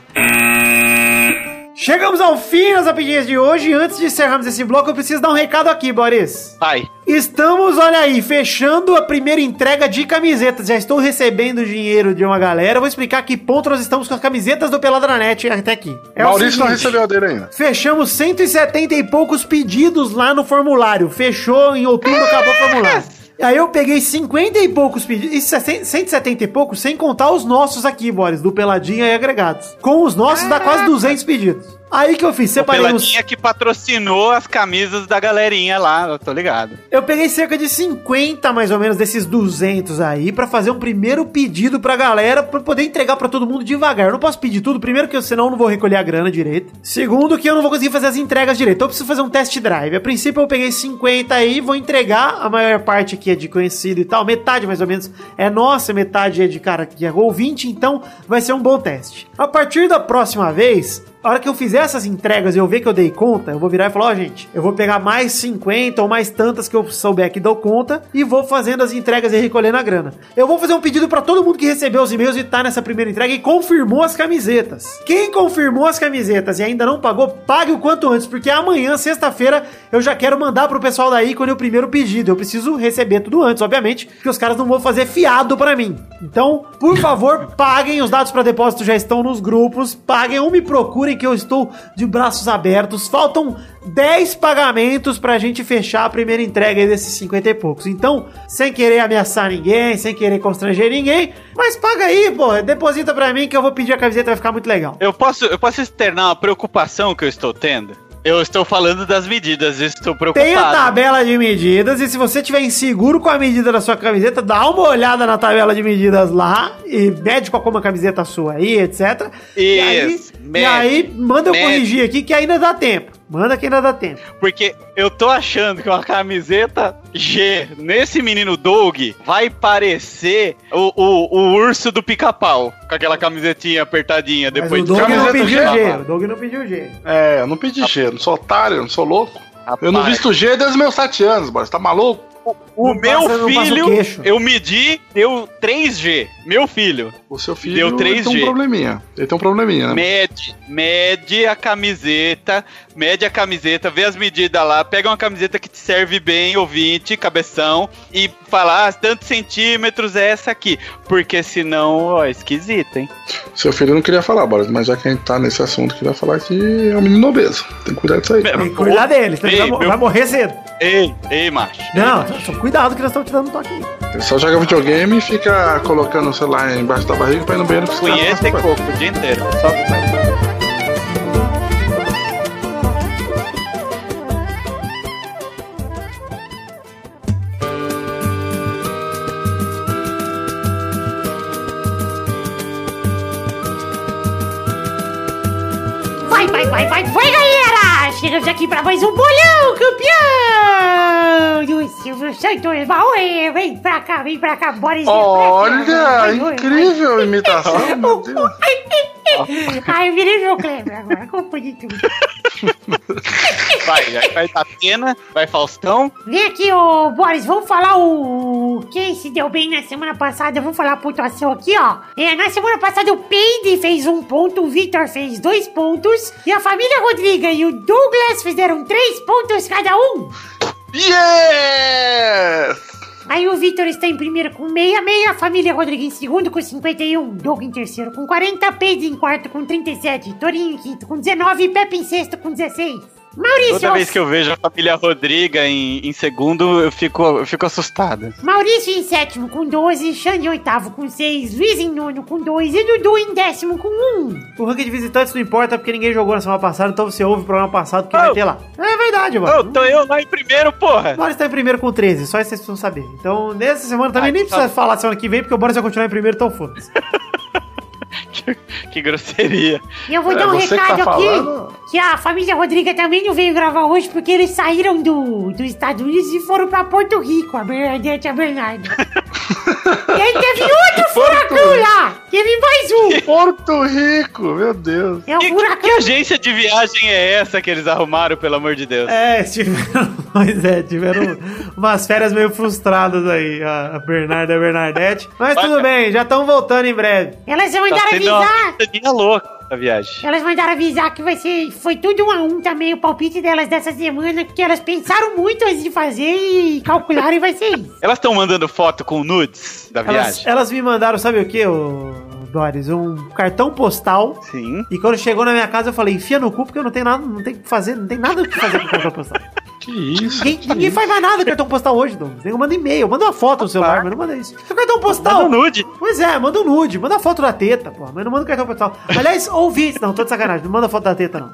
Chegamos ao fim das rapidinhas de hoje. E antes de encerrarmos esse bloco, eu preciso dar um recado aqui, Boris. Vai. Estamos, olha aí, fechando a primeira entrega de camisetas. Já estou recebendo dinheiro de uma galera. Eu vou explicar que ponto nós estamos com as camisetas do Pelada na Net até aqui. É o Maurício não seguinte. recebeu a dele ainda. Fechamos 170 e poucos pedidos lá no formulário. Fechou em outubro, acabou o formulário. Aí eu peguei 50 e poucos pedidos. 100 170 e poucos, sem contar os nossos aqui, Boris, do Peladinha e agregados. Com os nossos dá quase 200 pedidos. Aí que eu fiz, O separei uns. Peladinha que patrocinou as camisas da galerinha lá, eu tô ligado. Eu peguei cerca de 50 mais ou menos desses 200 aí pra fazer um primeiro pedido pra galera pra poder entregar pra todo mundo devagar. Eu não posso pedir tudo, primeiro que eu senão eu não vou recolher a grana direito. Segundo que eu não vou conseguir fazer as entregas direito. Então eu preciso fazer um test drive. A princípio eu peguei 50 aí, vou entregar. A maior parte aqui é de conhecido e tal, metade mais ou menos é nossa, metade é de cara que é ouvinte, então vai ser um bom teste. A partir da próxima vez, a hora que eu fizer essas entregas e eu ver que eu dei conta, eu vou virar e falar, ó, gente, eu vou pegar mais 50 ou mais tantas que eu souber que dou conta e vou fazendo as entregas e recolhendo a grana. Eu vou fazer um pedido pra todo mundo que recebeu os e-mails e tá nessa primeira entrega e confirmou as camisetas. Quem confirmou as camisetas e ainda não pagou, pague o quanto antes, porque amanhã, sexta-feira, eu já quero mandar pro pessoal daí quando o primeiro pedido. Eu preciso receber tudo antes, obviamente, porque os caras não vão fazer fiado pra mim. Então, por favor, paguem. Os dados pra depósito já estão nos grupos. Paguem ou me procurem que eu estou de braços abertos. Faltam 10 pagamentos pra gente fechar a primeira entrega desses 50 e poucos. Então, sem querer ameaçar ninguém, sem querer constranger ninguém, mas paga aí, pô. Deposita pra mim que eu vou pedir a camiseta, vai ficar muito legal. Eu posso, eu posso externar uma preocupação que eu estou tendo? Eu estou falando das medidas, estou preocupado. Tem a tabela de medidas e se você tiver inseguro com a medida da sua camiseta, dá uma olhada na tabela de medidas lá e mede qual como a camiseta sua aí, etc. e aí, Isso, e mede, aí manda eu mede. corrigir aqui que ainda dá tempo. Manda que ainda dá tempo. Porque eu tô achando que uma camiseta G nesse menino Doug vai parecer o, o, o urso do pica-pau. Com aquela camisetinha apertadinha Mas depois o de Doug não camiseta pediu G. G. O Doug não pediu G. É, eu não pedi G, eu não sou otário, eu não sou louco. Eu não Rapaz. visto G desde meus 7 anos, boy. Você tá maluco? O meu o filho, queixo. eu medi, deu 3G. Meu filho. O seu filho Deu ele tem 3G. um probleminha. Ele tem um probleminha, né? Mede, mede a camiseta, mede a camiseta, vê as medidas lá, pega uma camiseta que te serve bem, ouvinte, cabeção, e fala, ah, tantos centímetros é essa aqui. Porque senão, ó, é esquisito, hein? Seu filho não queria falar, Boris, mas já que a gente tá nesse assunto, queria falar que é um menino obeso. Tem que cuidar disso aí. Tem que cuidar dele, Ei, vai, meu- vai morrer cedo. Ei, ei, macho. Não, só cuidado que nós estamos te dando um toque. Ele só joga videogame e fica colocando o celular embaixo da barriga pra ir no banheiro Punheta e coco o dia inteiro. Só vai. Vai, vai, vai, vai, vai, galera! Chegamos aqui pra mais um bolão, campeão! Do Silvio Santos, Maui, vem pra cá, vem pra cá, cá. Olha, Vai, vai, incrível imitação, meu Deus. vai. Ai, eu virei meu Kleber agora, confundi tudo. Vai, aí vai Datena, vai Faustão. Vem aqui, ô Boris, vamos falar o... Quem se deu bem na semana passada, vamos falar a pontuação aqui, ó. É, na semana passada o Peide fez um ponto, o Victor fez dois pontos, e a família Rodriga e o Douglas fizeram três pontos cada um. Yes! Aí o Vitor está em primeiro com 66, a família Rodrigo em segundo com 51, Doug em terceiro com 40, Pedro em quarto com 37, Torinho em quinto com 19 e Pepe em sexto com 16. Maurício, Toda vez que eu vejo a família Rodriga em, em segundo, eu fico, eu fico assustado. Maurício em sétimo com 12, Xande em oitavo com 6, Luiz em nono com 2 e Dudu em décimo com 1. O ranking de visitantes não importa porque ninguém jogou na semana passada, então você ouve o programa passado que vai Oh. ter lá. É verdade, mano. tô eu lá em primeiro, porra! O Boris tá em primeiro com 13, só isso vocês precisam saber. Então, nessa semana também Ah, nem tá. precisa falar semana que vem, porque o Boris vai continuar em primeiro, então foda-se. que, que grosseria. E eu vou É, dar um você que tá recado aqui, falando. que a família Rodriga também não veio gravar hoje porque eles saíram do, dos Estados Unidos e foram pra Porto Rico, a Bernadette e a Bernardo. e aí teve furacão lá, teve mais um. Porto Rico, meu Deus. É o Que, que, furacão que agência de viagem é essa que eles arrumaram, pelo amor de Deus? É, tiveram, pois é, tiveram umas férias meio frustradas aí, a Bernarda e a Bernadette. Mas Vai, tudo bem, já estão voltando em breve. Elas Tá sendo uma avisar. coisa louca a viagem. Elas mandaram avisar que vai ser. Foi tudo um a um também o palpite delas dessa semana, porque elas pensaram muito antes de fazer e calcularam e vai ser isso. Elas estão mandando foto com nudes da Elas, viagem? elas me mandaram, sabe o que, ô Doris? Um cartão postal. Sim. E quando chegou na minha casa, eu falei, enfia no cu, porque eu não tenho nada, não tem o que fazer, não tem nada o que fazer com cartão postal. Que isso? Ninguém, ninguém faz mais nada com cartão postal hoje, Douglas. Eu mando e-mail, manda uma foto no celular, mas não manda isso. É cartão postal. Manda um nude. Pois é, manda um nude, manda a foto da teta, pô, mas não manda o cartão postal. Aliás, ouvi não, tô de sacanagem, não manda foto da teta, não.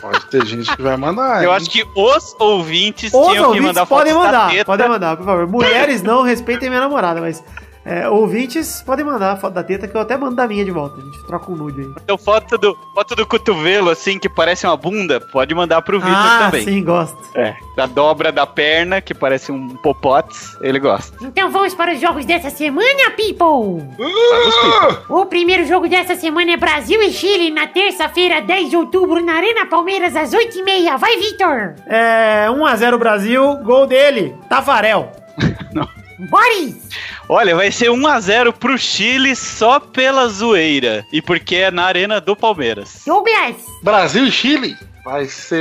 Pode ter gente que vai mandar. Eu hein? acho que os ouvintes Os tinham que ouvintes mandar foto podem da mandar, teta. podem mandar, por favor. Mulheres não respeitem minha namorada, mas é, ouvintes podem mandar a foto da teta, que eu até mando da minha de volta. A gente troca um nude aí. Então, foto do, foto do cotovelo, assim, que parece uma bunda, pode mandar pro Vitor Ah, também. sim, gosto. É, da dobra da perna, que parece um popotes, ele gosta. Então vamos para os jogos dessa semana, people! O primeiro jogo dessa semana é Brasil e Chile, na terça-feira, 10 de outubro, na Arena Palmeiras, às 8h30. Vai, Vitor! É, 1x0 Brasil, gol dele, Tafarel. Boris! Olha, vai ser 1x0 pro Chile só pela zoeira. E porque é na arena do Palmeiras. Douglas! Brasil e Chile vai ser.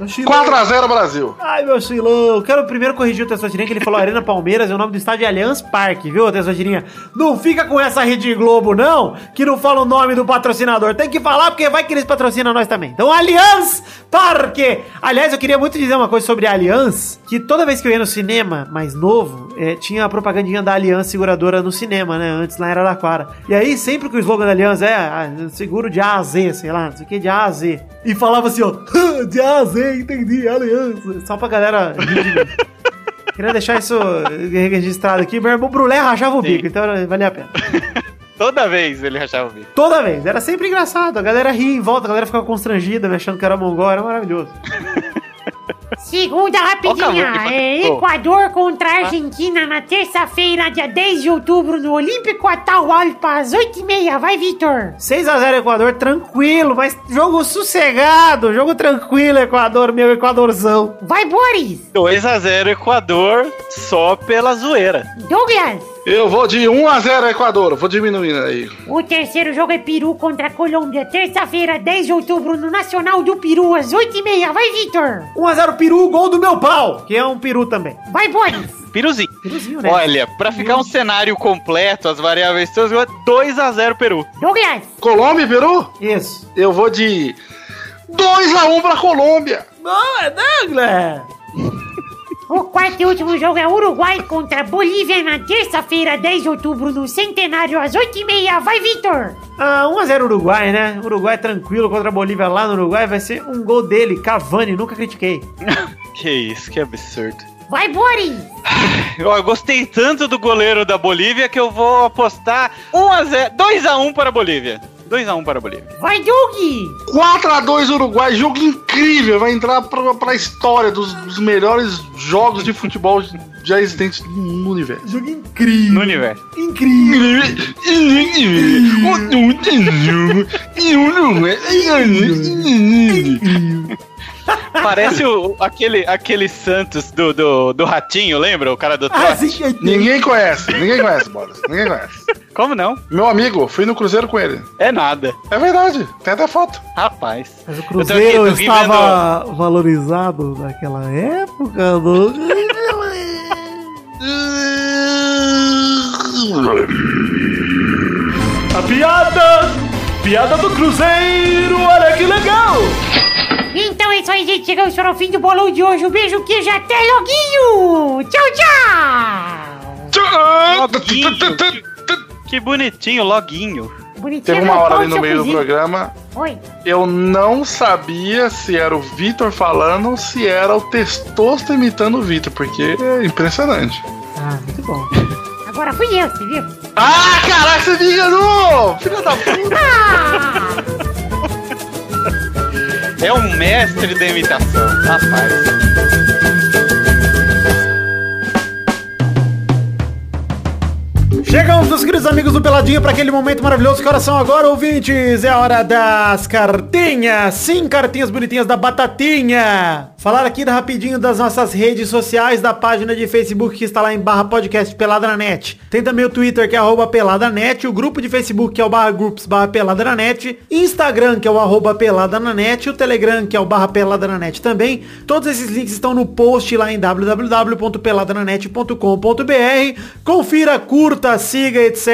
4x0 Brasil. Ai, meu Silão, quero primeiro corrigir o Tessotirinha, que ele falou Arena Palmeiras, e o nome do estádio é Allianz Parque, viu, Tessotirinha? Não fica com essa Rede Globo, não, que não fala o nome do patrocinador. Tem que falar, porque vai que eles patrocinam nós também. Então, Allianz Parque! Aliás, eu queria muito dizer uma coisa sobre Allianz, que toda vez que eu ia no cinema mais novo, é, tinha a propagandinha da Aliança Seguradora no cinema, né? Antes lá em Araraquara. E aí, sempre que o slogan da Aliança é ah, seguro de A a Z, sei lá, não sei o que, de A a Z. E falava assim, ó, de A a Z, entendi, Aliança. Só pra galera. Queria deixar isso registrado aqui. Meu irmão Brulé rachava o Sim. bico, então valia a pena. Toda vez ele rachava o bico. Toda vez. Era sempre engraçado. A galera ria em volta, a galera ficava constrangida, me achando que era mongol. Era maravilhoso. Segunda rapidinha. que É. Equador contra a Argentina na terça-feira, dia 10 de outubro, no Olímpico Atahualpa, às 8h30. Vai, Vitor. 6x0 Equador, tranquilo, mas jogo sossegado, jogo tranquilo, Equador, meu Equadorzão. Vai, Boris. 2x0 Equador só pela zoeira. Douglas. Eu vou de 1x0 Equador, vou diminuindo aí. O terceiro jogo é Peru contra a Colômbia, terça-feira, 10 de outubro, no Nacional do Peru, às 8h30. Vai, Vitor. 1x0 Peru, gol do meu pau, que é um peru também. Vai, Boris. Piruzinho. Peruzinho, né? Olha, pra ficar um cenário completo, as variáveis todas, 2x0 Peru. Douglas. Colômbia e Peru? Isso. Eu vou de 2x1 pra Colômbia. Boa, Douglas! O quarto e último jogo é Uruguai contra a Bolívia na terça-feira, 10 de outubro, no Centenário, às 8h30. Vai, Vitor! Ah, 1x0 Uruguai, né? Uruguai tranquilo contra a Bolívia lá no Uruguai. Vai ser um gol dele, Cavani, nunca critiquei. Que isso, que absurdo. Vai, Boris! Eu, gostei tanto do goleiro da Bolívia que eu vou apostar 1x0, 2x1 para a Bolívia. 2x1 para a Bolívia. Vai, Doug! 4x2 Uruguai, jogo incrível. Vai entrar pra, pra história dos, dos melhores jogos de futebol já existentes no universo. Jogo incrível. No universo. Incrível. Parece o, aquele, aquele Santos do, do, do Ratinho, lembra? O cara do Ah, sim, Ninguém conhece, ninguém conhece, Boris. Ninguém conhece. Como não? Meu amigo, fui no Cruzeiro com ele. É nada. É verdade, tem até foto. Rapaz. Mas o Eu tô Cruzeiro aqui, estava valorizado naquela época, do... A piada! Piada do Cruzeiro, olha que legal! Então é isso aí, gente. Chegamos para o fim do bolão de hoje. Um beijo, queijo, até loguinho! Tchau, tchau! Loguinho. Que bonitinho, loguinho. Bonitinho. Teve uma hora ali no meio do programa, Oi. eu não sabia se era o Vitor falando ou se era o Testosto imitando o Vitor, porque é impressionante. Ah, muito bom. Agora fui eu, você viu? Ah, caraca, você me enganou! Filha da puta! É um mestre da imitação. Rapaz. Chegamos, meus queridos amigos do Peladinha, para aquele momento maravilhoso. São agora, ouvintes? É a hora das cartinhas. Sim, cartinhas bonitinhas da Batatinha. Falar aqui rapidinho das nossas redes sociais, da página de Facebook que está lá em barra podcast Pelada na Net. Tem também o Twitter, que é arroba Pelada na Net, o grupo de Facebook, que é o barra groups barra Pelada na Net, Instagram, que é o arroba Pelada o Telegram, que é o barra Pelada também. Todos esses links estão no post lá em www.peladananet.com.br. Confira, curta, siga, etc.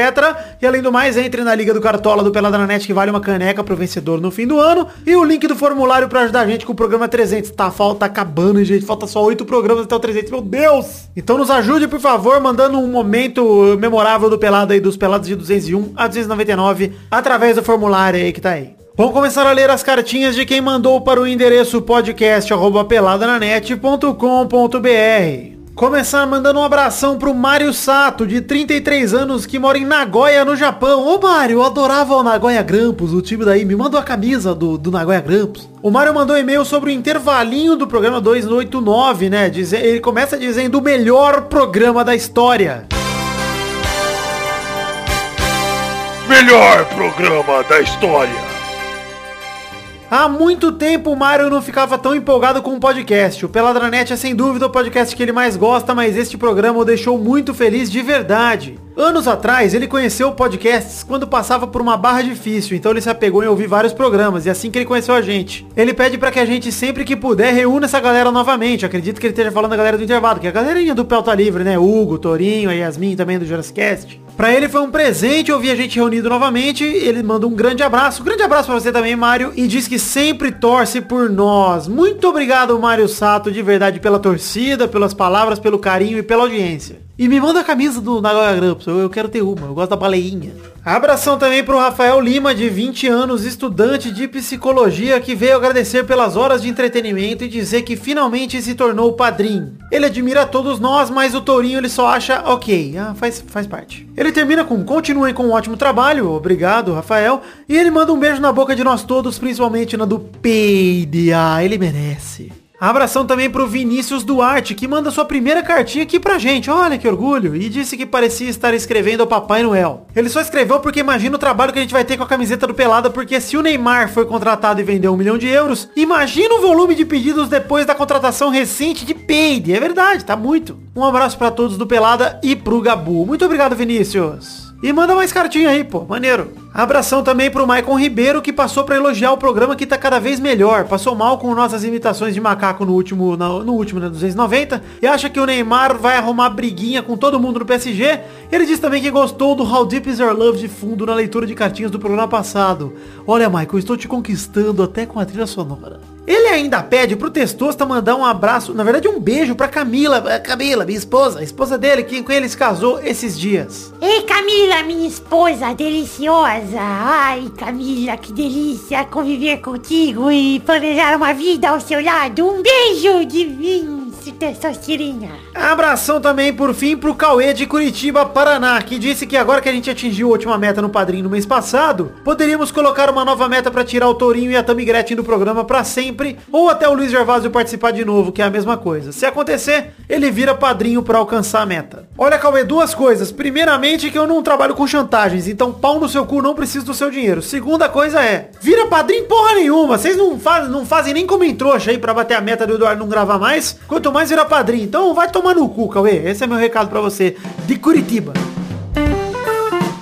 E além do mais, entre na Liga do Cartola do Pelada na Net, que vale uma caneca pro vencedor no fim do ano. E o link do formulário para ajudar a gente com o programa 300. Tá, falta acabando, gente. Falta só oito programas até o 300. Meu Deus! Então nos ajude, por favor, mandando um momento memorável do Pelada aí, dos Pelados de 201 a 299, através do formulário aí que tá aí. Vamos começar a ler as cartinhas de quem mandou para o endereço podcast@peladananet.com.br. Começar mandando um abração pro Mário Sato, de 33 anos, que mora em Nagoya, no Japão. Ô Mário, eu adorava o Nagoya Grampus, o time daí. Me mandou a camisa do, do Nagoya Grampus. O Mário mandou um e-mail sobre o intervalinho do programa 289, né? Dize- Ele começa dizendo o melhor programa da história. Melhor programa da história. Há muito tempo o Mário não ficava tão empolgado com o podcast. O Peladranet é sem dúvida o podcast que ele mais gosta, mas este programa o deixou muito feliz de verdade. Anos atrás, ele conheceu podcasts quando passava por uma barra difícil, então ele se apegou em ouvir vários programas, e assim que ele conheceu a gente. Ele pede pra que a gente, sempre que puder, reúna essa galera novamente. Acredito que ele esteja falando da galera do intervalo, que é a galerinha do Pelta Livre, né? Hugo, Torinho, a Yasmin também do Jurassicast. Pra ele foi um presente ouvir a gente reunido novamente. Ele manda um grande abraço. Um grande abraço pra você também, Mário. E diz que sempre torce por nós. Muito obrigado, Mário Sato, de verdade, pela torcida, pelas palavras, pelo carinho e pela audiência. E me manda a camisa do Nagoya Grampus. Eu, eu quero ter uma. Eu gosto da baleinha. Abração também pro Rafael Lima, de 20 anos, estudante de psicologia, que veio agradecer pelas horas de entretenimento e dizer que finalmente se tornou padrinho. Ele admira todos nós, mas o Tourinho ele só acha ok. Ah, faz, faz parte. Ele termina com continuem com um ótimo trabalho, obrigado, Rafael. E ele manda um beijo na boca de nós todos, principalmente na do Peide. Ah, ele merece. Abração também pro Vinícius Duarte, que manda sua primeira cartinha aqui pra gente. Olha que orgulho. E disse que parecia estar escrevendo ao Papai Noel. Ele só escreveu porque imagina o trabalho que a gente vai ter com a camiseta do Pelada, porque se o Neymar foi contratado e vendeu um milhão de euros, imagina o volume de pedidos depois da contratação recente de Peide. É verdade, tá muito. Um abraço pra todos do Pelada e pro Gabu. Muito obrigado, Vinícius. E manda mais cartinha aí, pô. Maneiro. Abração também pro Maicon Ribeiro, que passou pra elogiar o programa que tá cada vez melhor. Passou mal com nossas imitações de macaco no último, no último, né, 290. E acha que o Neymar vai arrumar briguinha com todo mundo no PSG. Ele diz também que gostou do How Deep Is Your Love de fundo na leitura de cartinhas do programa passado. Olha, Maicon, estou te conquistando até com a trilha sonora. Ele ainda pede pro Testosta mandar um abraço, na verdade um beijo pra Camila, eh, Camila, minha esposa, a esposa dele, que, com ele se casou esses dias. Ei, Camila, minha esposa deliciosa. Ai, Camila, que delícia conviver contigo e planejar uma vida ao seu lado. Um beijo mim, Testostirinha. Abração também, por fim, pro Cauê de Curitiba, Paraná, que disse que agora que a gente atingiu a última meta no Padrinho no mês passado, poderíamos colocar uma nova meta pra tirar o Tourinho e a Tammy Gretchen do programa pra sempre, ou até o Luiz Gervásio participar de novo, que é a mesma coisa. Se acontecer, ele vira padrinho pra alcançar a meta. Olha, Cauê, duas coisas. Primeiramente, que eu não trabalho com chantagens, então pau no seu cu não precisa do seu dinheiro. Segunda coisa é, vira padrinho porra nenhuma. Vocês não, faz, não fazem nem como em trouxa aí pra bater a meta do Eduardo não gravar mais. Quanto mais vira padrinho. Então vai tomar no cu, Cauê. Esse é meu recado pra você. De Curitiba.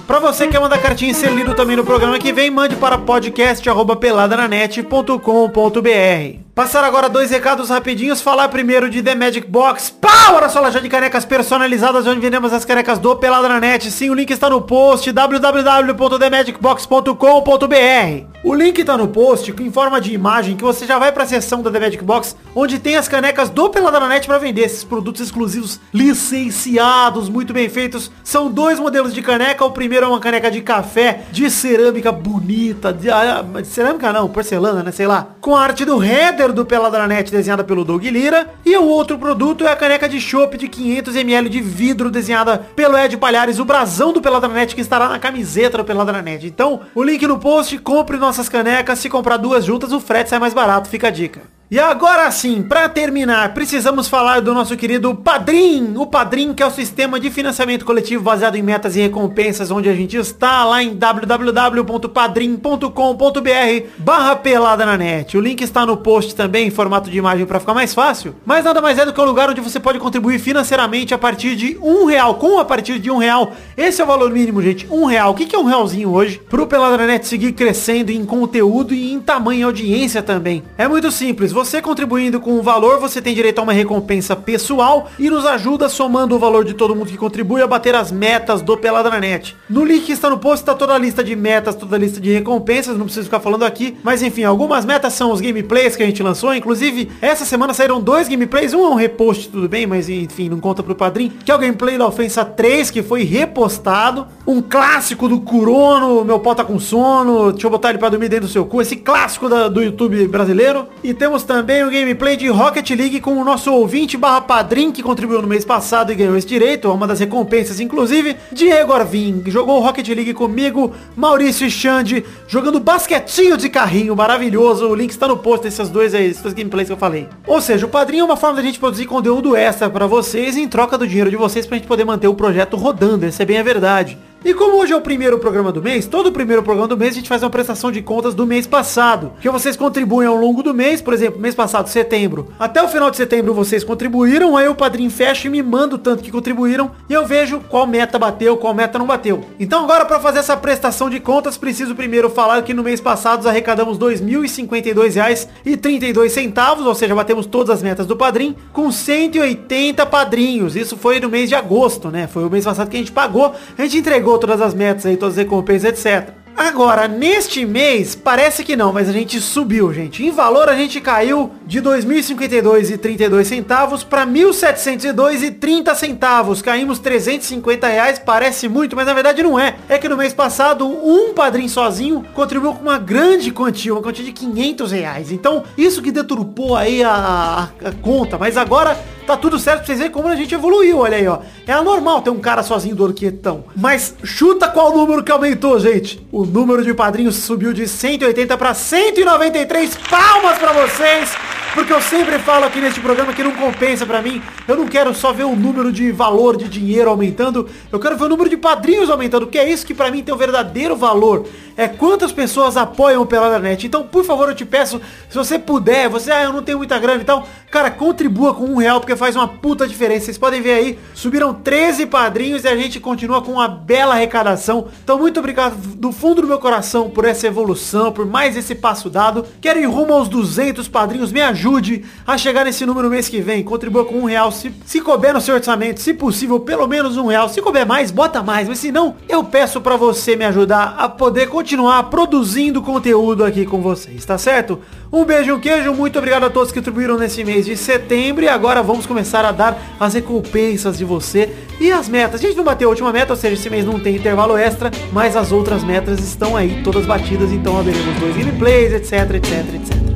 Pra você que quer mandar cartinha e ser lido também no programa que vem, mande para podcast.peladananet.com.br. Passar agora dois recados rapidinhos. Falar primeiro de The Magic Box. Pau! Olha só, loja de canecas personalizadas, onde vendemos as canecas do Pelada na Net. Sim, o link está no post, www.themagicbox.com.br. O link está no post, em forma de imagem, que você já vai para a seção da The Magic Box, onde tem as canecas do Pelada na Net para vender. Esses produtos exclusivos, licenciados, muito bem feitos. São dois modelos de caneca. O primeiro é uma caneca de café, de cerâmica bonita, de, ah, cerâmica não, porcelana, né, sei lá. Com a arte do header do Peladranet desenhada pelo Doug Lira. E o outro produto é a caneca de chopp de 500ml de vidro desenhada pelo Ed Palhares, o brasão do Peladranet que estará na camiseta do Peladranet. Então, o link no post, compre nossas canecas. Se comprar duas juntas, o frete sai mais barato, fica a dica. E agora sim, para terminar, precisamos falar do nosso querido Padrim. O Padrim, que é o sistema de financiamento coletivo baseado em metas e recompensas, onde a gente está lá em www.padrim.com.br barra pelada na net. O link está no post também, em formato de imagem para ficar mais fácil. Mas nada mais é do que um lugar onde você pode contribuir financeiramente a partir de um real. Com a partir de um real. Esse é o valor mínimo, gente. Um real. O que é um realzinho hoje? Pro Pelada na net seguir crescendo em conteúdo e em tamanho e audiência também. É muito simples. Você contribuindo com o valor, você tem direito a uma recompensa pessoal e nos ajuda somando o valor de todo mundo que contribui a bater as metas do Peladranet. No link que está no post está toda a lista de metas, toda a lista de recompensas, não preciso ficar falando aqui, mas enfim, algumas metas são os gameplays que a gente lançou, inclusive essa semana saíram dois gameplays, um é um repost, tudo bem, mas enfim, não conta pro padrinho, que é o gameplay da Ofensa 3, que foi repostado, um clássico do Curono, meu pau tá com sono, deixa eu botar ele pra dormir dentro do seu cu, esse clássico da, do YouTube brasileiro, e temos também o gameplay de Rocket League com o nosso ouvinte barra padrim que contribuiu no mês passado e ganhou esse direito, uma das recompensas inclusive, Diego Arvin, que jogou Rocket League comigo, Maurício e Xande, jogando basquetinho de carrinho, maravilhoso, o link está no post desses dois aí, esses dois gameplays que eu falei. Ou seja, o padrinho é uma forma da gente produzir conteúdo extra para vocês em troca do dinheiro de vocês pra gente poder manter o projeto rodando, essa é bem a verdade. E como hoje é o primeiro programa do mês, todo primeiro programa do mês a gente faz uma prestação de contas do mês passado. Que vocês contribuem ao longo do mês, por exemplo, mês passado, setembro. Até o final de setembro vocês contribuíram, aí o padrinho fecha e me manda o tanto que contribuíram e eu vejo qual meta bateu, qual meta não bateu. Então agora para fazer essa prestação de contas, preciso primeiro falar que no mês passado arrecadamos R$ 2.052,32, ou seja, batemos todas as metas do padrinho, com 180 padrinhos. Isso foi no mês de agosto, né? Foi o mês passado que a gente pagou, a gente entregou todas as metas aí, todas as recompensas, etc. Agora, neste mês, parece que não, mas a gente subiu, gente. Em valor, a gente caiu de 2.052 e 32 centavos para 1.702 e 30 centavos. Caímos 350 reais, parece muito, mas na verdade não é. É que no mês passado, um padrinho sozinho contribuiu com uma grande quantia, uma quantia de 500 reais. Então, isso que deturpou aí a, a- a conta, mas agora tá tudo certo pra vocês verem como a gente evoluiu, olha aí, ó. É anormal ter um cara sozinho do Orquietão. Mas chuta qual número que aumentou, gente. O número de padrinhos subiu de 180 para 193. Palmas pra vocês! Porque eu sempre falo aqui neste programa que não compensa pra mim. Eu não quero só ver o número de valor de dinheiro aumentando. Eu quero ver o número de padrinhos aumentando, porque é isso que pra mim tem o verdadeiro valor. É quantas pessoas apoiam o Peladranet. Então, por favor, eu te peço, se você puder, você, ah, eu não tenho muita grana e tal, cara, contribua com um real, porque faz uma puta diferença. Vocês podem ver aí, subiram 13 padrinhos e a gente continua com uma bela arrecadação. Então, muito obrigado do fundo do meu coração por essa evolução, por mais esse passo dado. Quero ir rumo aos 200 padrinhos, me ajude a chegar nesse número mês que vem. Contribua com um real, se, se couber no seu orçamento, se possível, pelo menos um real. Se couber mais, bota mais, mas se não, eu peço pra você me ajudar a poder continuar produzindo conteúdo aqui com vocês, tá certo? Um beijo um queijo, muito obrigado a todos que contribuíram nesse mês de setembro e agora vamos começar a dar as recompensas de você e as metas. A gente não bateu a última meta, ou seja, esse mês não tem intervalo extra, mas as outras metas estão aí todas batidas, então haveremos dois gameplays, etc, etc, etc.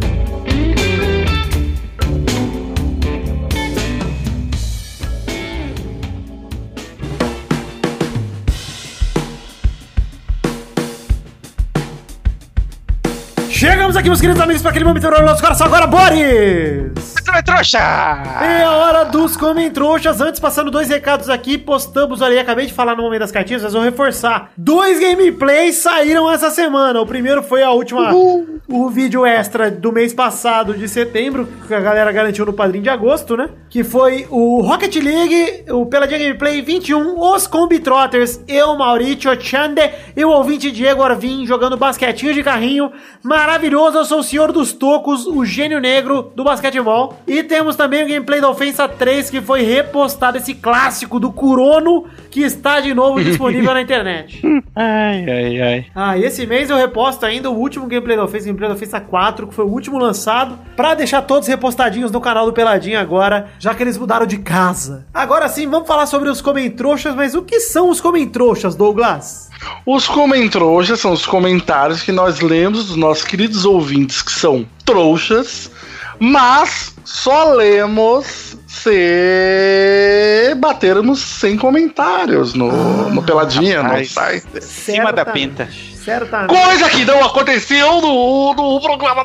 Chegamos aqui, meus queridos amigos, para aquele momento do nosso coração. Agora, Boris! Trouxa! É a hora dos Comentroxas. Antes, passando dois recados aqui, postamos ali, acabei de falar no momento das cartinhas, mas vou reforçar. Dois gameplays saíram essa semana. O primeiro foi a última, o vídeo extra do mês passado, de setembro, que a galera garantiu no padrinho de agosto, né? Que foi o Rocket League, o Peladinha Gameplay 21, os Combitrotters, eu, Maurício Chande e o ouvinte Diego Arvin jogando basquetinho de carrinho. Maravilhoso, eu sou o senhor dos tocos, o gênio negro do basquetebol. E temos também o gameplay da Ofensa 3, que foi repostado, esse clássico do Curono, que está de novo disponível na internet. Ai, ai, ai. Ah, e esse mês eu reposto ainda o último gameplay da Ofensa, gameplay da Ofensa 4, que foi o último lançado, pra deixar todos repostadinhos no canal do Peladinho agora, já que eles mudaram de casa. Agora sim, vamos falar sobre os comentroxas, mas o que são os comentroxas, Douglas? Os comentroxas são os comentários que nós lemos dos nossos queridos ouvintes que são trouxas, mas só lemos se batermos sem comentários no, no Peladinha, no rapaz. site. Cima da pinta. Certamente. Coisa que não aconteceu no, no programa.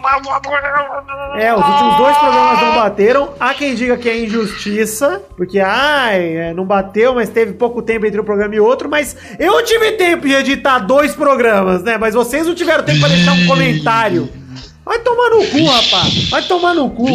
É, os últimos dois programas não bateram. Há quem diga que é injustiça, porque, ai, é, não bateu, mas teve pouco tempo entre um programa e outro. Mas eu tive tempo de editar dois programas, né? Mas vocês não tiveram tempo pra deixar um comentário. Vai tomar no cu, rapaz. Vai tomar no cu.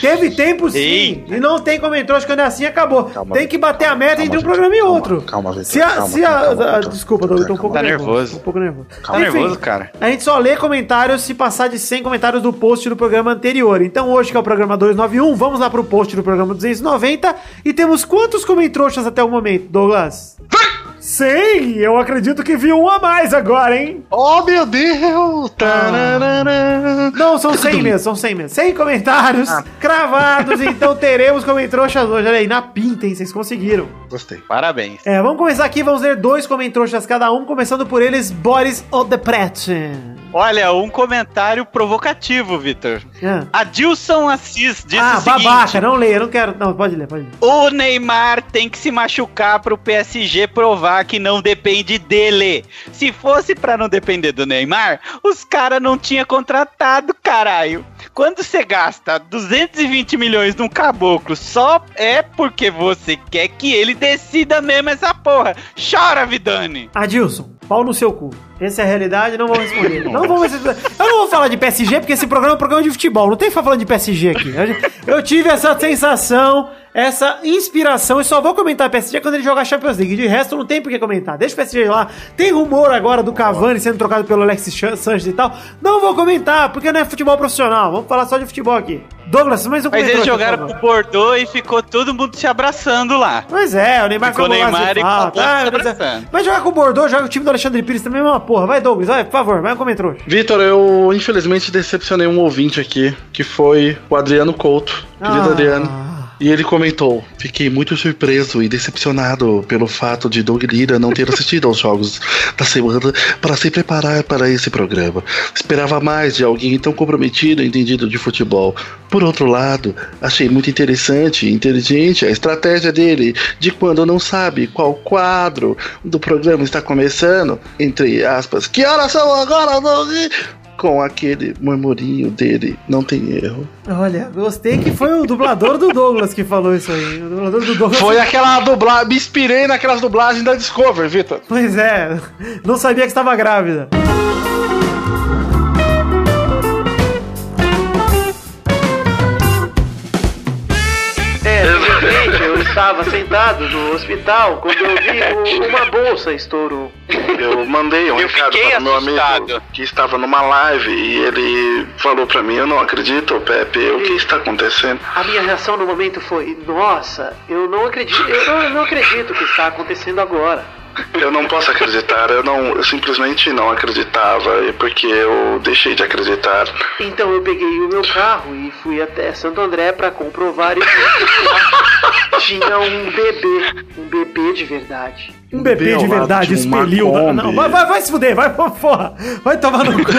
Teve tempo sim. Eita. E não tem comentários quando é assim, acabou. Calma, tem que bater a meta calma, entre um programa e Calma, outro. calma, Vitor, Se a, calma, se a, calma, desculpa, Douglas, eu tô um pouco Tá nervoso. nervoso. Tô um pouco nervoso. Tá nervoso, cara? A gente só lê comentários se passar de 100 comentários do post do programa anterior. Então hoje, que é o programa 291, vamos lá pro post do programa 290 e temos quantos comentroxas até o momento, Douglas? 100! Eu acredito que vi um a mais agora, hein? Oh, meu Deus! Não, são 100 mesmo, são 100 mesmo. 100 comentários cravados, então teremos comentroxas hoje. Olha aí, na pinta, hein? Vocês conseguiram. Gostei. Parabéns. É, vamos começar aqui, vamos ler dois comentroxas cada um, começando por eles, Boris Odepret. Olha, um comentário provocativo, Vitor. Ah, Adilson Assis disse ah o seguinte: babaca, não leia, não quero. Não, pode ler, pode ler. O Neymar tem que se machucar pro PSG provar que não depende dele. Se fosse pra não depender do Neymar, os caras não tinha contratado, caralho. Quando você gasta 220 milhões num caboclo, só é porque você quer que ele decida mesmo essa porra. Chora, Vidani. Adilson, pau no seu cu. Essa é a realidade, não vou responder. não vou responder. Eu não vou falar de PSG, porque esse programa é um programa de futebol. Não tem que ficar falando de PSG aqui. Eu tive essa sensação essa inspiração. E só vou comentar PSG quando ele jogar Champions League. De resto, não tem por que comentar. Deixa o PSG lá. Tem rumor agora do Cavani sendo trocado pelo Alexis Chan- Sanchez e tal. Não vou comentar, porque não é futebol profissional. Vamos falar só de futebol aqui. Douglas, mais um Mas eles jogaram pro. Bordeaux e ficou todo mundo se abraçando lá. Pois é, o Neymar Ficou foi golaço Neymar e Ah, se mas, é- mas jogar com o Bordeaux, joga o time do Alexandre Pires também é uma porra. Vai, Douglas, vai, por favor, vai um comentário. Vitor, eu infelizmente decepcionei um ouvinte aqui, que foi o Adriano Couto. Querido Ah. Adriano. E ele comentou: Fiquei muito surpreso e decepcionado pelo fato de Doug Lira não ter assistido aos jogos da semana para se preparar para esse programa. Esperava mais de alguém tão comprometido e entendido de futebol. Por outro lado, achei muito interessante e inteligente a estratégia dele de quando não sabe qual quadro do programa está começando, entre aspas, que horas são agora, Doug? Com aquele murmurinho dele, não tem erro. Olha, gostei que foi o dublador do Douglas que falou isso aí. O dublador do Douglas. Foi aquela dublagem, me inspirei naquelas dublagens da Discovery, Vitor. Pois é, não sabia que estava grávida. Estava sentado no hospital quando eu vi o- uma bolsa estourou. Eu mandei um Eu recado para o meu amigo que estava numa live e ele falou pra mim: Eu não acredito, Pepe, o que está acontecendo? A minha reação no momento foi: Nossa, eu não acredito, eu não, eu não acredito que está acontecendo agora. Eu não posso acreditar, eu não, eu simplesmente não acreditava, porque eu deixei de acreditar. Então eu peguei o meu carro e fui até Santo André para comprovar e tinha um bebê, um bebê de verdade. Um bebê de verdade expeliu. Não, vai, vai, vai se fuder, vai, porra. Vai tomar no cu.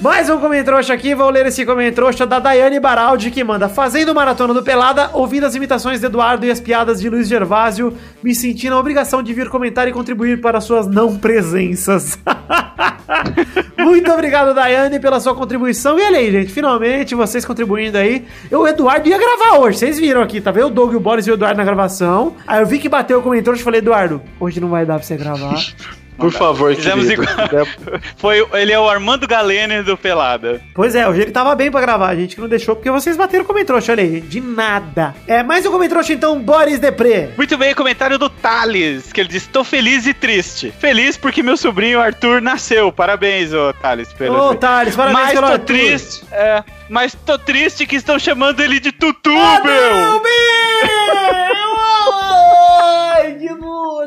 Mais um comentrouxa aqui, vou ler esse comentrouxa da Daiane Baraldi, que manda: Fazendo maratona do Pelada, ouvindo as imitações de Eduardo e as piadas de Luiz Gervásio, me senti na obrigação de vir comentar e contribuir para suas não presenças. Muito obrigado, Daiane, pela sua contribuição. E olha aí, gente, finalmente vocês contribuindo aí. Eu, o Eduardo ia gravar hoje, vocês viram aqui, tá vendo? O Doug, o Boris e o Eduardo na gravação. Aí eu vi que bateu o comentário e falei, Eduardo, hoje não vai dar pra você gravar. Por favor, Fizemos querido. igual. Foi, ele é o Armando Galene do Pelada. Pois é, hoje ele tava bem pra gravar, a gente que não deixou, porque vocês bateram o comentrouxa, olha aí, de nada. É, mais um comentrouxa então, Boris Depré. Muito bem, comentário do Thales, que ele diz: Tô feliz e triste. Feliz porque meu sobrinho Arthur nasceu. Parabéns, ô Thales. Pelo Ô, Thales, parabéns mas pelo tô Arthur. triste. É, mas tô triste que estão chamando ele de Tutu, Ah, meu! não, meu!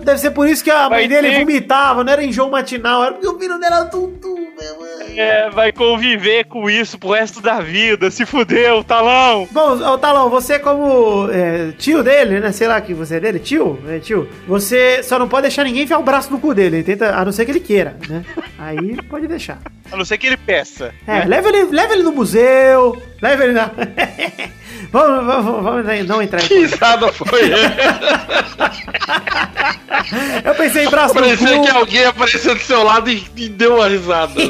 Deve ser por isso que a mãe Vai dele ter- vomitava, não era enjoo matinal, era porque o filho dela era mãe. É, vai conviver com isso pro resto da vida. Se fudeu, talão! Bom, ô, Talão, você como é, tio dele, né? Sei lá que você é dele, tio? É, tio. Você só não pode deixar ninguém enfiar o braço no cu dele. Ele tenta, a não ser que ele queira, né? Aí pode deixar. A não ser que ele peça. É, leva ele, leva ele no museu, leva ele na. vamos, vamos, vamos não entrar em. Que risada foi Eu pensei em braço no Parecia cu. que alguém apareceu do seu lado e, e deu uma risada.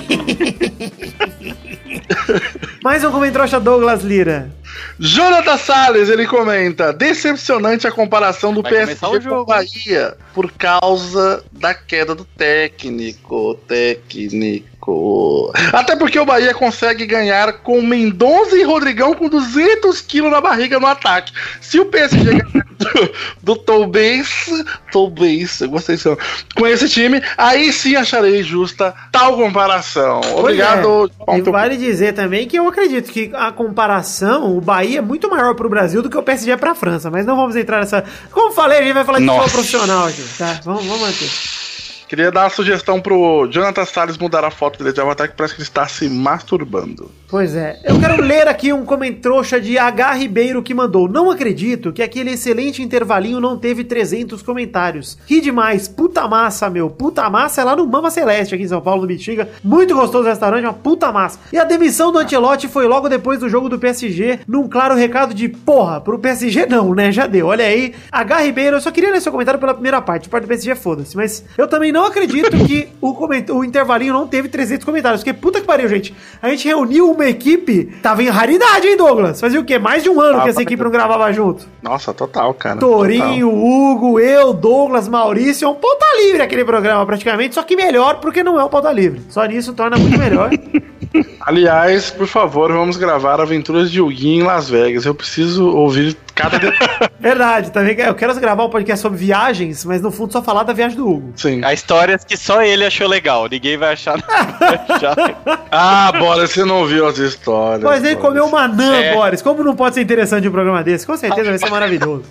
Mais um comentário Douglas Lira. Jonathan Salles, ele comenta: decepcionante a comparação do Vai PSG com o jogo. Bahia por causa da queda do técnico. Técnico. Até porque o Bahia consegue ganhar com Mendonça e Rodrigão com 200 quilos na barriga no ataque. Se o PSG ganhar do, do Tobes, Tobes, eu gostei disso, com esse time, aí sim acharei justa tal comparação. Obrigado. É. E vale dizer também que eu acredito que a comparação, o Bahia é muito maior pro Brasil do que o PSG é pra França, mas não vamos entrar nessa. Como falei, a gente vai falar de futebol profissional aqui, tá? Vamos, vamos manter. Queria dar uma sugestão pro Jonathan Salles mudar a foto dele de avatar que parece que ele está se masturbando. Pois é. Eu quero ler aqui um comentrouxa de H. Ribeiro que mandou. Não acredito que aquele excelente intervalinho não teve 300 comentários. Ri demais. Puta massa, meu. Puta massa é lá no Mama Celeste, aqui em São Paulo, no Bexiga. Muito gostoso o restaurante, uma puta massa. E a demissão do Ancelotti foi logo depois do jogo do PSG, num claro recado de porra, pro PSG não, né? Já deu. Olha aí. H. Ribeiro, eu só queria ler seu comentário pela primeira parte. A parte do PSG, foda-se. Mas eu também não acredito que o, coment... o intervalinho não teve 300 comentários. Porque puta que pariu, gente. A gente reuniu uma equipe, tava em raridade, hein, Douglas? Fazia o quê? Mais de um ano que essa equipe não gravava junto. Nossa, total, cara. Torinho, Hugo, eu, Douglas, Maurício. É um pauta livre aquele programa, praticamente. Só que melhor porque não é um pauta livre. Só nisso torna muito melhor. Aliás, por favor, vamos gravar Aventuras de Huguinho em Las Vegas. Eu preciso ouvir Cada. Verdade, também. Eu quero gravar um podcast sobre viagens, mas no fundo só falar da viagem do Hugo. Sim. A história é que só ele achou legal. Ninguém vai achar. Ah, bora, você não viu as histórias. Mas ele Boris. comeu uma anã, É. Boris. Como não pode ser interessante um programa desse? Com certeza vai ser maravilhoso.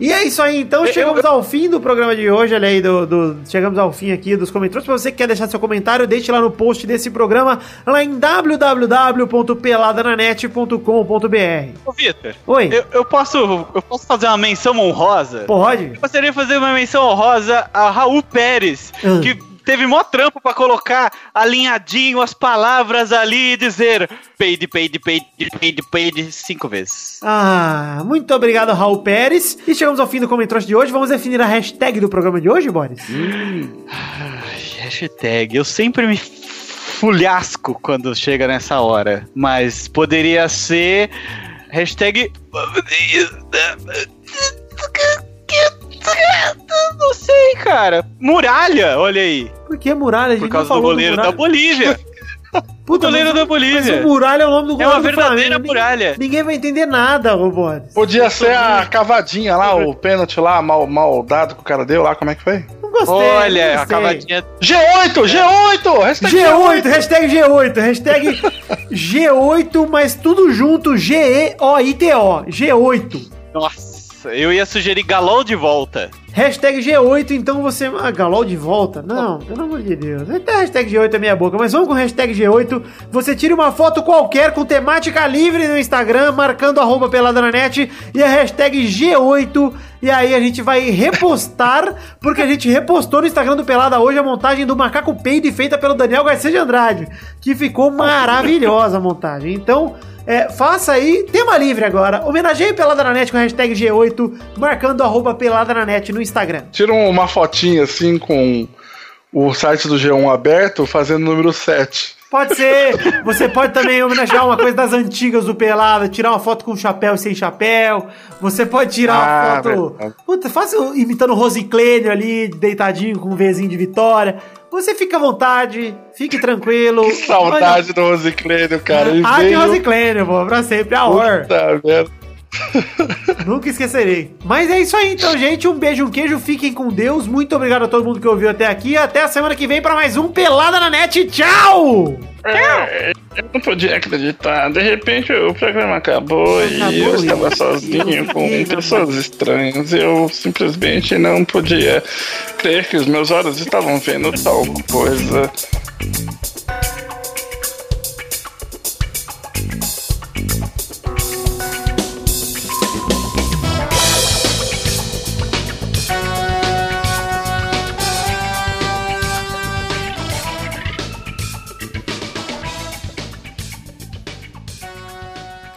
E é isso aí, então chegamos ao fim do programa de hoje, olha aí, do, do- chegamos ao fim aqui dos comentários. Se você que quer deixar seu comentário, deixe lá no post desse programa, lá em www.peladananet.com.br. Ô, Vitor. Oi. Eu, eu posso, eu posso fazer uma menção honrosa? Pode? Eu gostaria de fazer uma menção honrosa a Raul Pérez, Hum. que teve mó trampo pra colocar alinhadinho as palavras ali e dizer peide, peide, peide, peide, peide cinco vezes. Ah, muito obrigado, Raul Pérez. E chegamos ao fim do comentário de hoje. Vamos definir a hashtag do programa de hoje, Boris? Hashtag, eu sempre me fulhasco quando chega nessa hora, mas poderia ser hashtag... cara. Muralha, olha aí. Por que muralha? A gente Por não causa do goleiro da Muralha. Bolívia. Puta, goleiro mas- da Bolívia. Mas o Muralha é o nome do É uma goleiro do verdadeira Flamengo. muralha. Ninguém, ninguém vai entender nada, Boris. Podia ser a cavadinha lá, o pênalti lá, mal, mal dado que o cara deu lá, como é que foi? Não gostei. Olha, não a gostei. cavadinha. G8! G8! Hashtag G8, hashtag G8, hashtag G8, mas tudo junto, G-E-O-I-T-O, G8. Nossa, eu ia sugerir galol de volta. Hashtag G8, então você. Ah, Galol de volta? Não, pelo amor de Deus. Até hashtag G8 é meia boca, mas vamos com hashtag G8. Você tira uma foto qualquer com temática livre no Instagram, marcando arroba peladanet e a hashtag G8. E aí a gente vai repostar, porque a gente repostou no Instagram do Pelada hoje a montagem do macaco peide feita pelo Daniel Garcia de Andrade, que ficou maravilhosa a montagem. Então. É, faça aí, tema livre agora. Homenageie Pelada na Net com a hashtag G8, marcando arroba Pelada na Net no Instagram. Tira uma fotinha assim com o site do G1 aberto, fazendo número 7. Pode ser. Você pode também homenagear uma coisa das antigas do Pelada, tirar uma foto com chapéu e sem chapéu. Você pode tirar uma Ah, foto. verdade. Puta, faça imitando o Rosiclênio ali, deitadinho com um Vzinho de vitória. Você fica à vontade, fique tranquilo. Que saudade do Rosiclênio, cara. Ele Ah, veio... Rosiclênio, pô, pra sempre, a hora. Puta merda. Nunca esquecerei. Mas é isso aí então, gente. Um beijo, um queijo. Fiquem com Deus. Muito obrigado a todo mundo que ouviu até aqui. Até a semana que vem para mais um Pelada na Net. Tchau! É, eu não podia acreditar. De repente o programa acabou, Acabou, e eu estava sozinho com pessoas estranhas. Eu simplesmente não podia crer que os meus olhos estavam vendo tal coisa.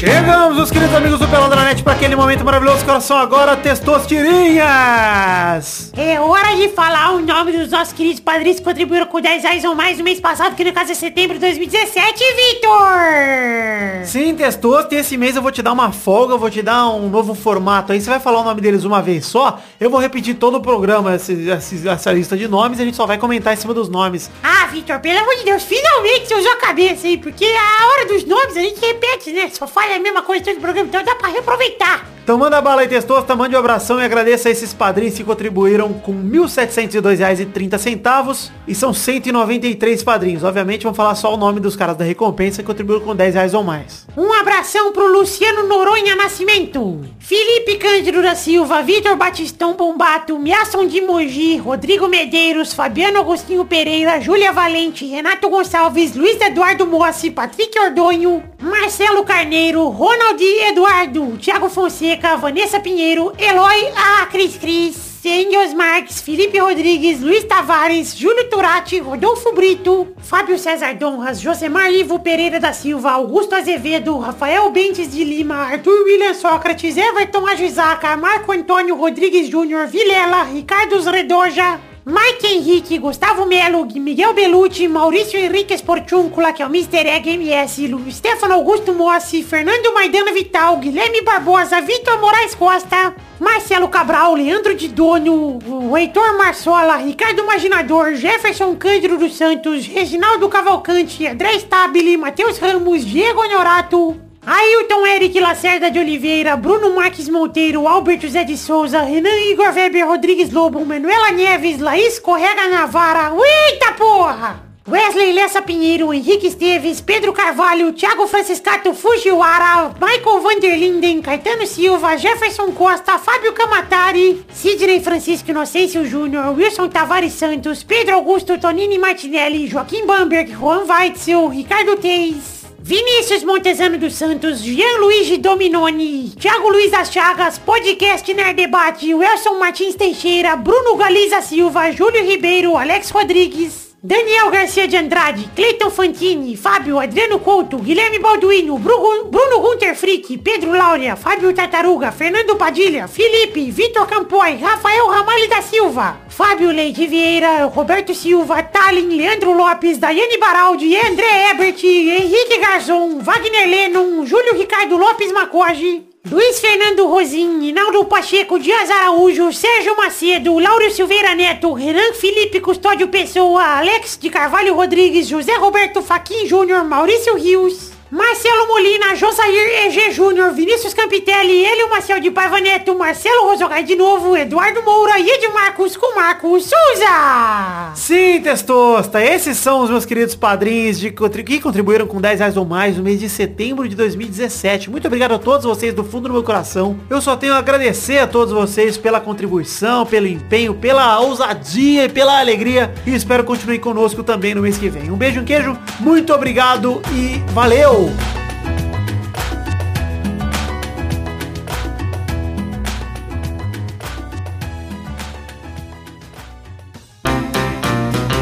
Chegamos, os queridos amigos do Pelada na Net, para aquele momento maravilhoso. Coração agora, Testosterinhas! É hora de falar o nome dos nossos queridos padrinhos que contribuíram com 10 reais ou mais no mês passado, que no caso é setembro de 2017, Vitor! Sim, Testosto, e esse mês eu vou te dar uma folga, eu vou te dar um novo formato aí. Você vai falar o nome deles uma vez só. Eu vou repetir todo o programa, esse- esse- essa lista de nomes, e a gente só vai comentar em cima dos nomes. Ah, Vitor, pelo amor de Deus, finalmente você usou a cabeça aí, porque a hora dos nomes a gente repete, né? Só fala a mesma coisa todo programa, então dá pra reaproveitar. Então manda bala aí, Testosta, mande um abração e agradeça a esses padrinhos que contribuíram com R$ 1.702,30 e são 193 padrinhos. Obviamente vamos falar só o nome dos caras da recompensa que contribuíram com 10 reais ou mais. Um abração pro Luciano Noronha Nascimento, Felipe Cândido da Silva, Vitor Batistão Bombato, Miasson de Mogi, Rodrigo Medeiros, Fabiano Agostinho Pereira, Júlia Valente, Renato Gonçalves, Luiz Eduardo Mossi, Patrick Ordonho, Marcelo Carneiro, Ronald Eduardo, Thiago Fonseca, Vanessa Pinheiro, Eloy A. Cris Cris, Engels Marques, Felipe Rodrigues, Luiz Tavares, Júlio Turati, Rodolfo Brito, Fábio César Donras, Josemar Ivo Pereira da Silva, Augusto Azevedo, Rafael Bentes de Lima, Arthur William Sócrates, Everton Ajuizaca, Marco Antônio Rodrigues Júnior, Vilela, Ricardo Redoja, Mike Henrique, Gustavo Melo, Miguel Belucci, Maurício Henrique Esportúncula, que é o Mr. Egg MS, Stefano Augusto Mossi, Fernando Maidana Vital, Guilherme Barbosa, Vitor Moraes Costa, Marcelo Cabral, Leandro de Dono, Heitor Marsola, Ricardo Imaginador, Jefferson Cândido dos Santos, Reginaldo Cavalcante, André Stabile, Matheus Ramos, Diego Honorato, Ailton Eric Lacerda de Oliveira, Bruno Marques Monteiro, Alberto Zé de Souza, Renan Igor Weber Rodrigues Lobo, Manuela Neves, Laís Correga Navara, eita porra! Wesley Lessa Pinheiro, Henrique Esteves, Pedro Carvalho, Thiago Franciscato Fujiwara, Michael Vanderlinden, Caetano Silva, Jefferson Costa, Fábio Camatari, Sidney Francisco Inocêncio Júnior, Wilson Tavares Santos, Pedro Augusto Tonini Martinelli, Joaquim Bamberg, Juan Weitzel, Ricardo Teis, Vinícius Montezano dos Santos, Jean-Luigi Dominoni, Thiago Luiz das Chagas, Podcast Nerd Debate, Wilson Martins Teixeira, Bruno Galiza Silva, Júlio Ribeiro, Alex Rodrigues, Daniel Garcia de Andrade, Cleiton Fantini, Fábio Adriano Couto, Guilherme Balduino, Bruno, Gunter Frick, Pedro Laura, Fábio Tartaruga, Fernando Padilha, Felipe, Vitor Campoy, Rafael Ramalho da Silva, Fábio Leite Vieira, Roberto Silva, Talin, Leandro Lopes, Daiane Baraldi, André Ebert, Henrique Garzon, Wagner Lennon, Júlio Ricardo Lopes Macoge, Luiz Fernando Rosim, Inaldo Pacheco, Dias Araújo, Sérgio Macedo, Lauro Silveira Neto, Renan Felipe Custódio Pessoa, Alex de Carvalho Rodrigues, José Roberto Faquin Júnior, Maurício Rios, Marcelo Molina, Josair EG Júnior, Vinícius Campitelli, Elio Marcel de Paiva Neto, Marcelo Rosogai de novo, Eduardo Moura e Edmarcos com Marcos Souza. Sim, Testosta, esses são os meus queridos padrinhos de, que contribuíram com 10 reais ou mais no mês de setembro de 2017. Muito obrigado a todos vocês do fundo do meu coração. Eu só tenho a agradecer a todos vocês pela contribuição, pelo empenho, pela ousadia e pela alegria. E espero que continue conosco também no mês que vem. Um beijo, um queijo, muito obrigado e valeu!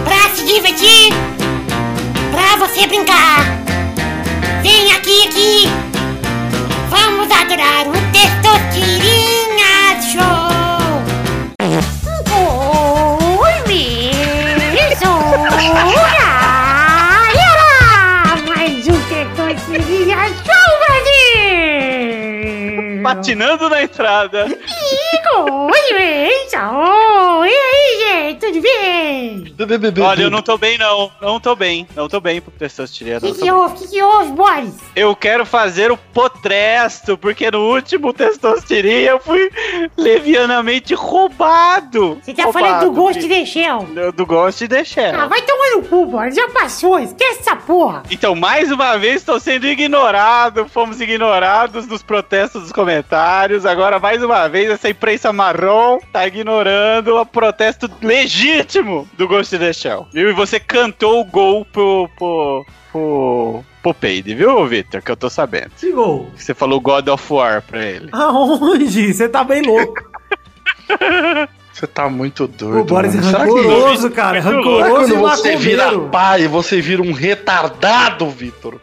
Pra se divertir, pra você brincar. Vem aqui, aqui. Vamos adorar o Testosterinha Patinando na Oi, mesmo. E aí, gente, tudo bem? Olha, eu não tô bem, não. Não tô bem. Não tô bem pro testosterona. O que, que houve? O que, que houve, Boris? Eu quero fazer o potresto, porque no último testosterona eu fui levianamente roubado. Você tá falando do Ghost de Shell. Do, Ghost de Shell. Ah, vai tomar no cu, Boris. Já passou. Esquece essa porra. Então, mais uma vez, estou sendo ignorado. Fomos ignorados nos protestos dos comentários. Agora, mais uma vez, essa imprensa marrom tá ignorando o protesto legítimo do Ghost in the Shell. Viu? E você cantou o gol pro. pro. pro. pro Peide, viu, Victor? Que eu tô sabendo. Que gol? Você falou God of War pra ele. Aonde? Você tá bem louco. Você tá muito doido. O Boris é. Será que- rancoroso, cara. Que Rancoroso e quando você vira pai, você vira um retardado, Vitor?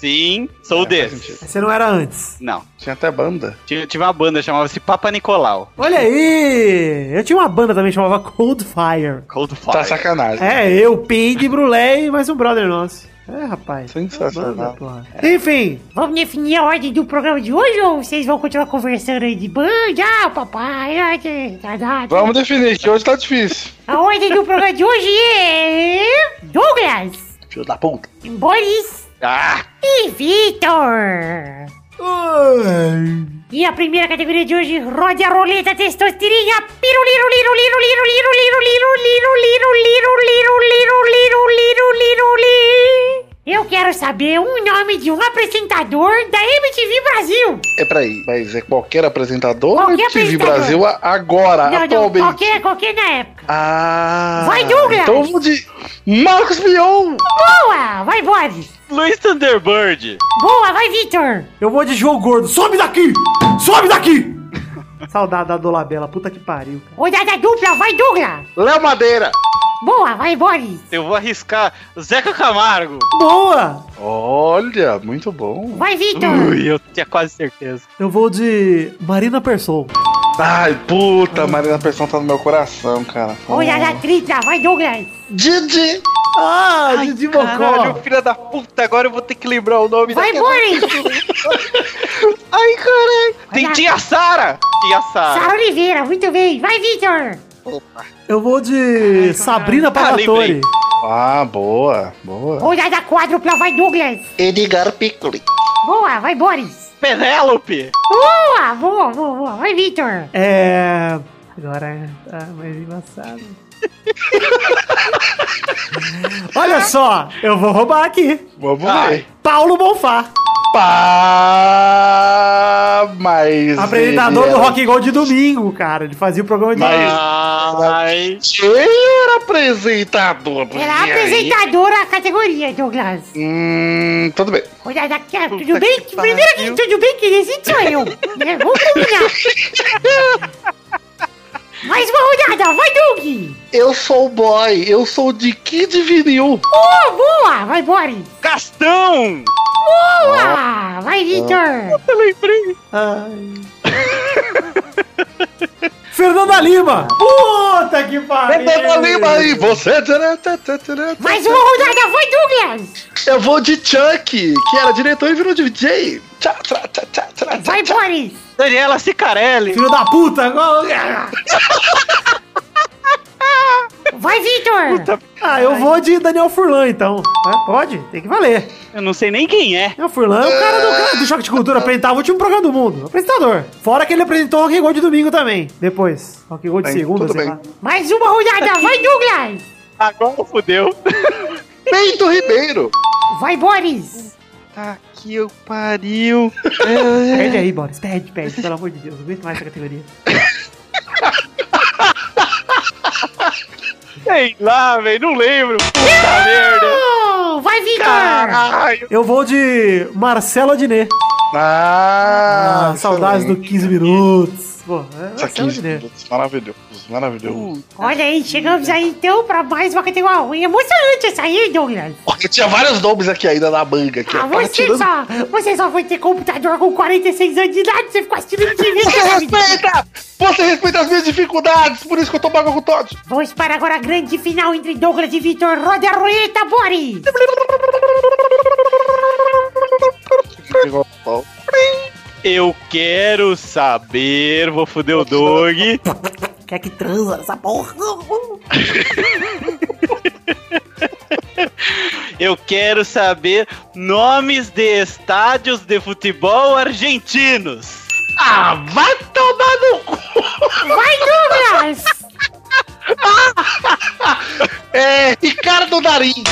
Sim, sou É, sentido. Você não era antes. Não. Tinha até banda. Tinha, tinha uma banda, chamava-se Papa Nicolau. Olha aí! Eu tinha uma banda também que chamava Cold Fire. Cold Fire. Tá sacanagem. É, eu, Peide, Brulé e mais um brother nosso. É, rapaz. Sensacional. Banda, porra. Enfim, Vamos definir a ordem do programa de hoje ou vocês vão continuar conversando aí de banda? Ah, papai. ah, que- tá, tá, tá. Vamos definir, que hoje tá difícil. A ordem do programa de hoje é... Douglas, Filho da puta. Boris ah! E Vitor! E a primeira categoria de hoje, rode a roleta testosterinha. Eu quero saber um nome de um apresentador da MTV Brasil. É peraí, mas é qualquer apresentador da MTV. Brasil agora, não, atualmente? Não, qualquer, qualquer na época. Ah. Vai, Douglas! Então vou de Marcos Mion! Boa! Vai, Boris! Luiz Thunderbird. Boa, vai, Vitor. eu vou de João Gordo. Sobe daqui! Sobe daqui! Saudade da Dolabella, puta que pariu. Rodada dupla, vai, Douglas. Léo Madeira. Boa, vai, Boris. Eu vou arriscar Zeca Camargo. Boa! Olha, muito bom. Vai, Vitor. Ui, eu tinha quase certeza. Eu vou de Marina Persson. Ai, puta, Marina Pressão tá no meu coração, cara. Olha na tripla, vai Douglas. Didi! Ah, Didi Caralho, Mocó. filha da puta, agora eu vou ter que lembrar o nome Vai daquela- Boris. Ai, caralho. Tem Olha. tia Sara. Tia Sara. Sara Oliveira, muito bem. Vai Vitor. Eu vou de Sabrina Pagatori. lembrei. Ah, boa, boa. Olha na quádrupla, vai Douglas. Edgar Piccoli. Boa, vai Boris. Penélope. Boa, boa, boa, boa. Vai Vitor. É. Agora tá mais embaçado. Olha só, eu vou roubar aqui. Vamos ver. Paulo Bonfá, Pá, mas. apresentador ele do era- Rock and Roll de domingo, cara. Ele fazia o programa de. Mas- Ai. Quem era apresentador? Era E aí? apresentadora da categoria, Douglas. Hum, tudo bem. Olha daqui, tudo bem? Primeiro que tudo bem que esse sou eu. Né? Vamos combinar. Mais uma rodada, vai Doug. Eu sou o boy, eu sou de Kid Vinil. Boa, boa, vai Boris. Castão. Boa, vai Vitor. Eu lembrei. Ai. Fernanda Lima! Puta que pariu! Fernanda Lima aí, você. Mais uma rodada, vai Douglas. Eu vou de Chuck, que era diretor e virou DJ. Tchá, tchá, tchá, tchá, tchá, Vai. Boris. Daniela Cicarelli. Filho da puta! Vai Vitor. Ah, eu vou de Daniel Furlan, então. É, pode, tem que valer. Eu não sei nem quem é. Daniel Furlan é o cara do, cara do Choque de Cultura, apresentava o último programa do mundo. Apresentador. Fora que ele apresentou Rock and Roll de domingo também. Depois. Rock and Roll de segunda, tudo sei bem. lá. Mais uma rodada, vai Douglas. Agora fudeu. Bento Ribeiro. Vai Boris. Tá que eu pariu. Perde aí, Boris. Perde, perde. Pelo amor de Deus. Não aguento mais essa categoria. Sei lá, velho. Não lembro. Puta merda. Vai. Caralho. Eu vou de Marcelo Adnet. Ah, Ah, saudades do 15 minutos. Pô, é Isso aqui, Adnet. maravilhoso, maravilhoso. Olha aí, chegamos aí então pra mais uma categoria. Emocionante essa aí, Douglas. Porque tinha vários nomes aqui ainda na manga. Aqui, Ah, você tirando- só, você só foi ter computador com 46 anos de idade, você ficou assistindo TV. Você respeita! Você respeita as minhas dificuldades, por isso que eu tô bagulho com todos. Vamos para agora a grande final entre Douglas e Vitor. Roda a roleta, Boris. Eu quero saber. Vou foder o dog. Quer que transa essa porra? Eu quero saber nomes de estádios de futebol argentinos. Ah, vai tomar no cu! Vai, Douglas. É, Ricardo Darim.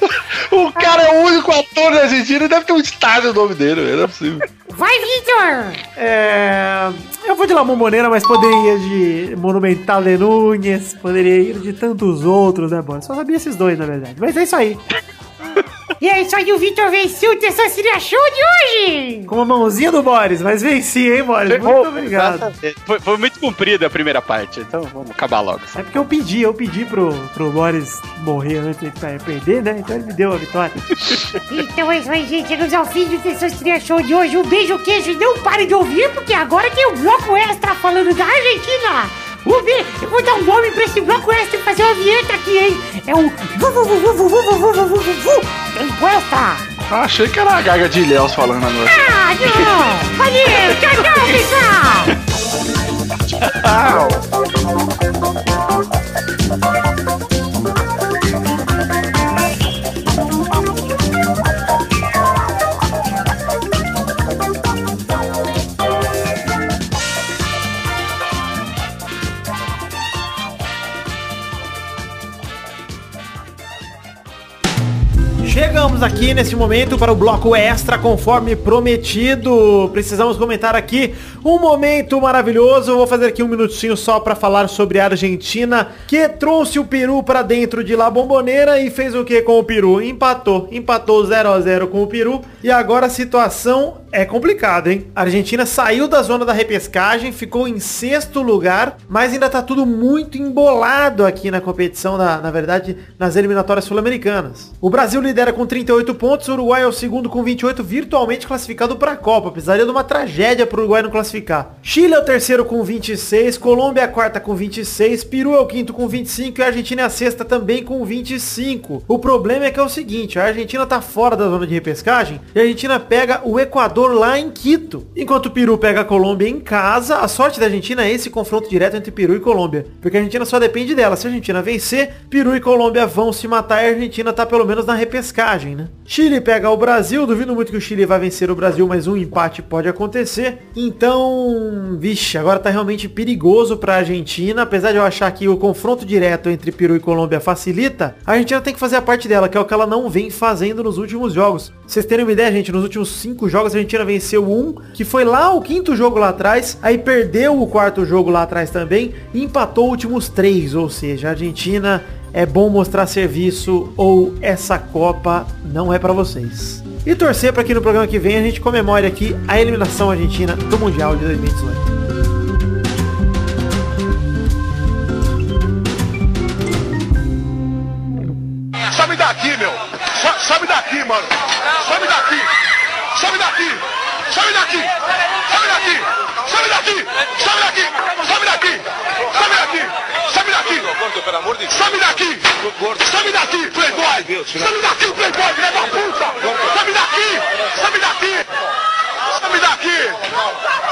O cara é o único ator da Argentina e deve ter um estádio no nome dele, não é possível. Vai, Vitor. É. Eu vou de La Momboneira, mas poderia ir de Monumental de Núñez, poderia ir de tantos outros, né, Boris? Só sabia esses dois, na verdade. Mas é isso aí. E é isso aí, o Vitor venceu o Testosterinha Show de hoje. Com a mãozinha do Boris, mas venci, hein, Boris? Muito obrigado. Foi, foi muito comprida a primeira parte, então vamos acabar logo. É porque eu pedi, eu pedi pro, pro Boris morrer antes de per- perder, né? Então ele me deu a vitória. Então é isso aí, gente. Chegamos ao fim do Testosterinha Show de hoje. Um beijo, queijo e não pare de ouvir, porque agora tem um bloco extra falando da Argentina. Ubi, eu vou dar um nome pra esse bloco extra e fazer uma vinheta aqui, hein? É o. Enquesta! Ah, achei que era a gaga de Ilhéus falando agora. Ah, não! Valeu! Tchau, tchau, pessoal! tchau! Chegamos aqui nesse momento para o bloco extra, conforme prometido. Precisamos comentar aqui um momento maravilhoso. Eu vou fazer aqui um minutinho só para falar sobre a Argentina, que trouxe o Peru para dentro de La Bomboneira e fez o que com o Peru? Empatou. Empatou 0 a 0 com o Peru. E agora a situação é complicada, hein? A Argentina saiu da zona da repescagem, ficou em sexto lugar, mas ainda tá tudo muito embolado aqui na competição, na, na verdade, nas eliminatórias sul-americanas. O Brasil lidera com 38 pontos, o Uruguai é o segundo com 28, virtualmente classificado para a Copa. Precisaria de uma tragédia para o Uruguai não classificar. Chile é o terceiro com 26, Colômbia é a quarta com 26, Peru é o quinto com 25 e a Argentina é a sexta também com 25. O problema é que é o seguinte, a Argentina tá fora da zona de repescagem e a Argentina pega o Equador lá em Quito. Enquanto o Peru pega a Colômbia em casa, a sorte da Argentina é esse confronto direto entre Peru e Colômbia. Porque a Argentina só depende dela. Se a Argentina vencer, Peru e Colômbia vão se matar e a Argentina tá pelo menos na repescagem, né? Chile pega o Brasil, duvido muito que o Chile vai vencer o Brasil, mas um empate pode acontecer. Então, vixe, agora tá realmente perigoso pra Argentina, apesar de eu achar que o confronto direto entre Peru e Colômbia facilita, a Argentina tem que fazer a parte dela, que é o que ela não vem fazendo nos últimos jogos. Vocês terem uma ideia, gente, nos últimos cinco jogos a Argentina venceu um, que foi lá o quinto jogo lá atrás, aí perdeu o quarto jogo lá atrás também, e empatou os últimos três, ou seja, a Argentina é bom mostrar serviço ou essa Copa não é pra vocês. E torcer para que no programa que vem a gente comemore aqui a eliminação argentina do Mundial de 2018. Sobe daqui, meu. Sobe daqui, mano. Sobe daqui. Sobe daqui. Sobe daqui. Sobe daqui. Sobe daqui. Sobe daqui. Sobe daqui. Sobe daqui gordo, pelo amor de Deus. Sabe daqui! Gordo. Sabe daqui, playboy! Sabe daqui, playboy, filha da puta! Sabe daqui! Sabe daqui! Sabe daqui!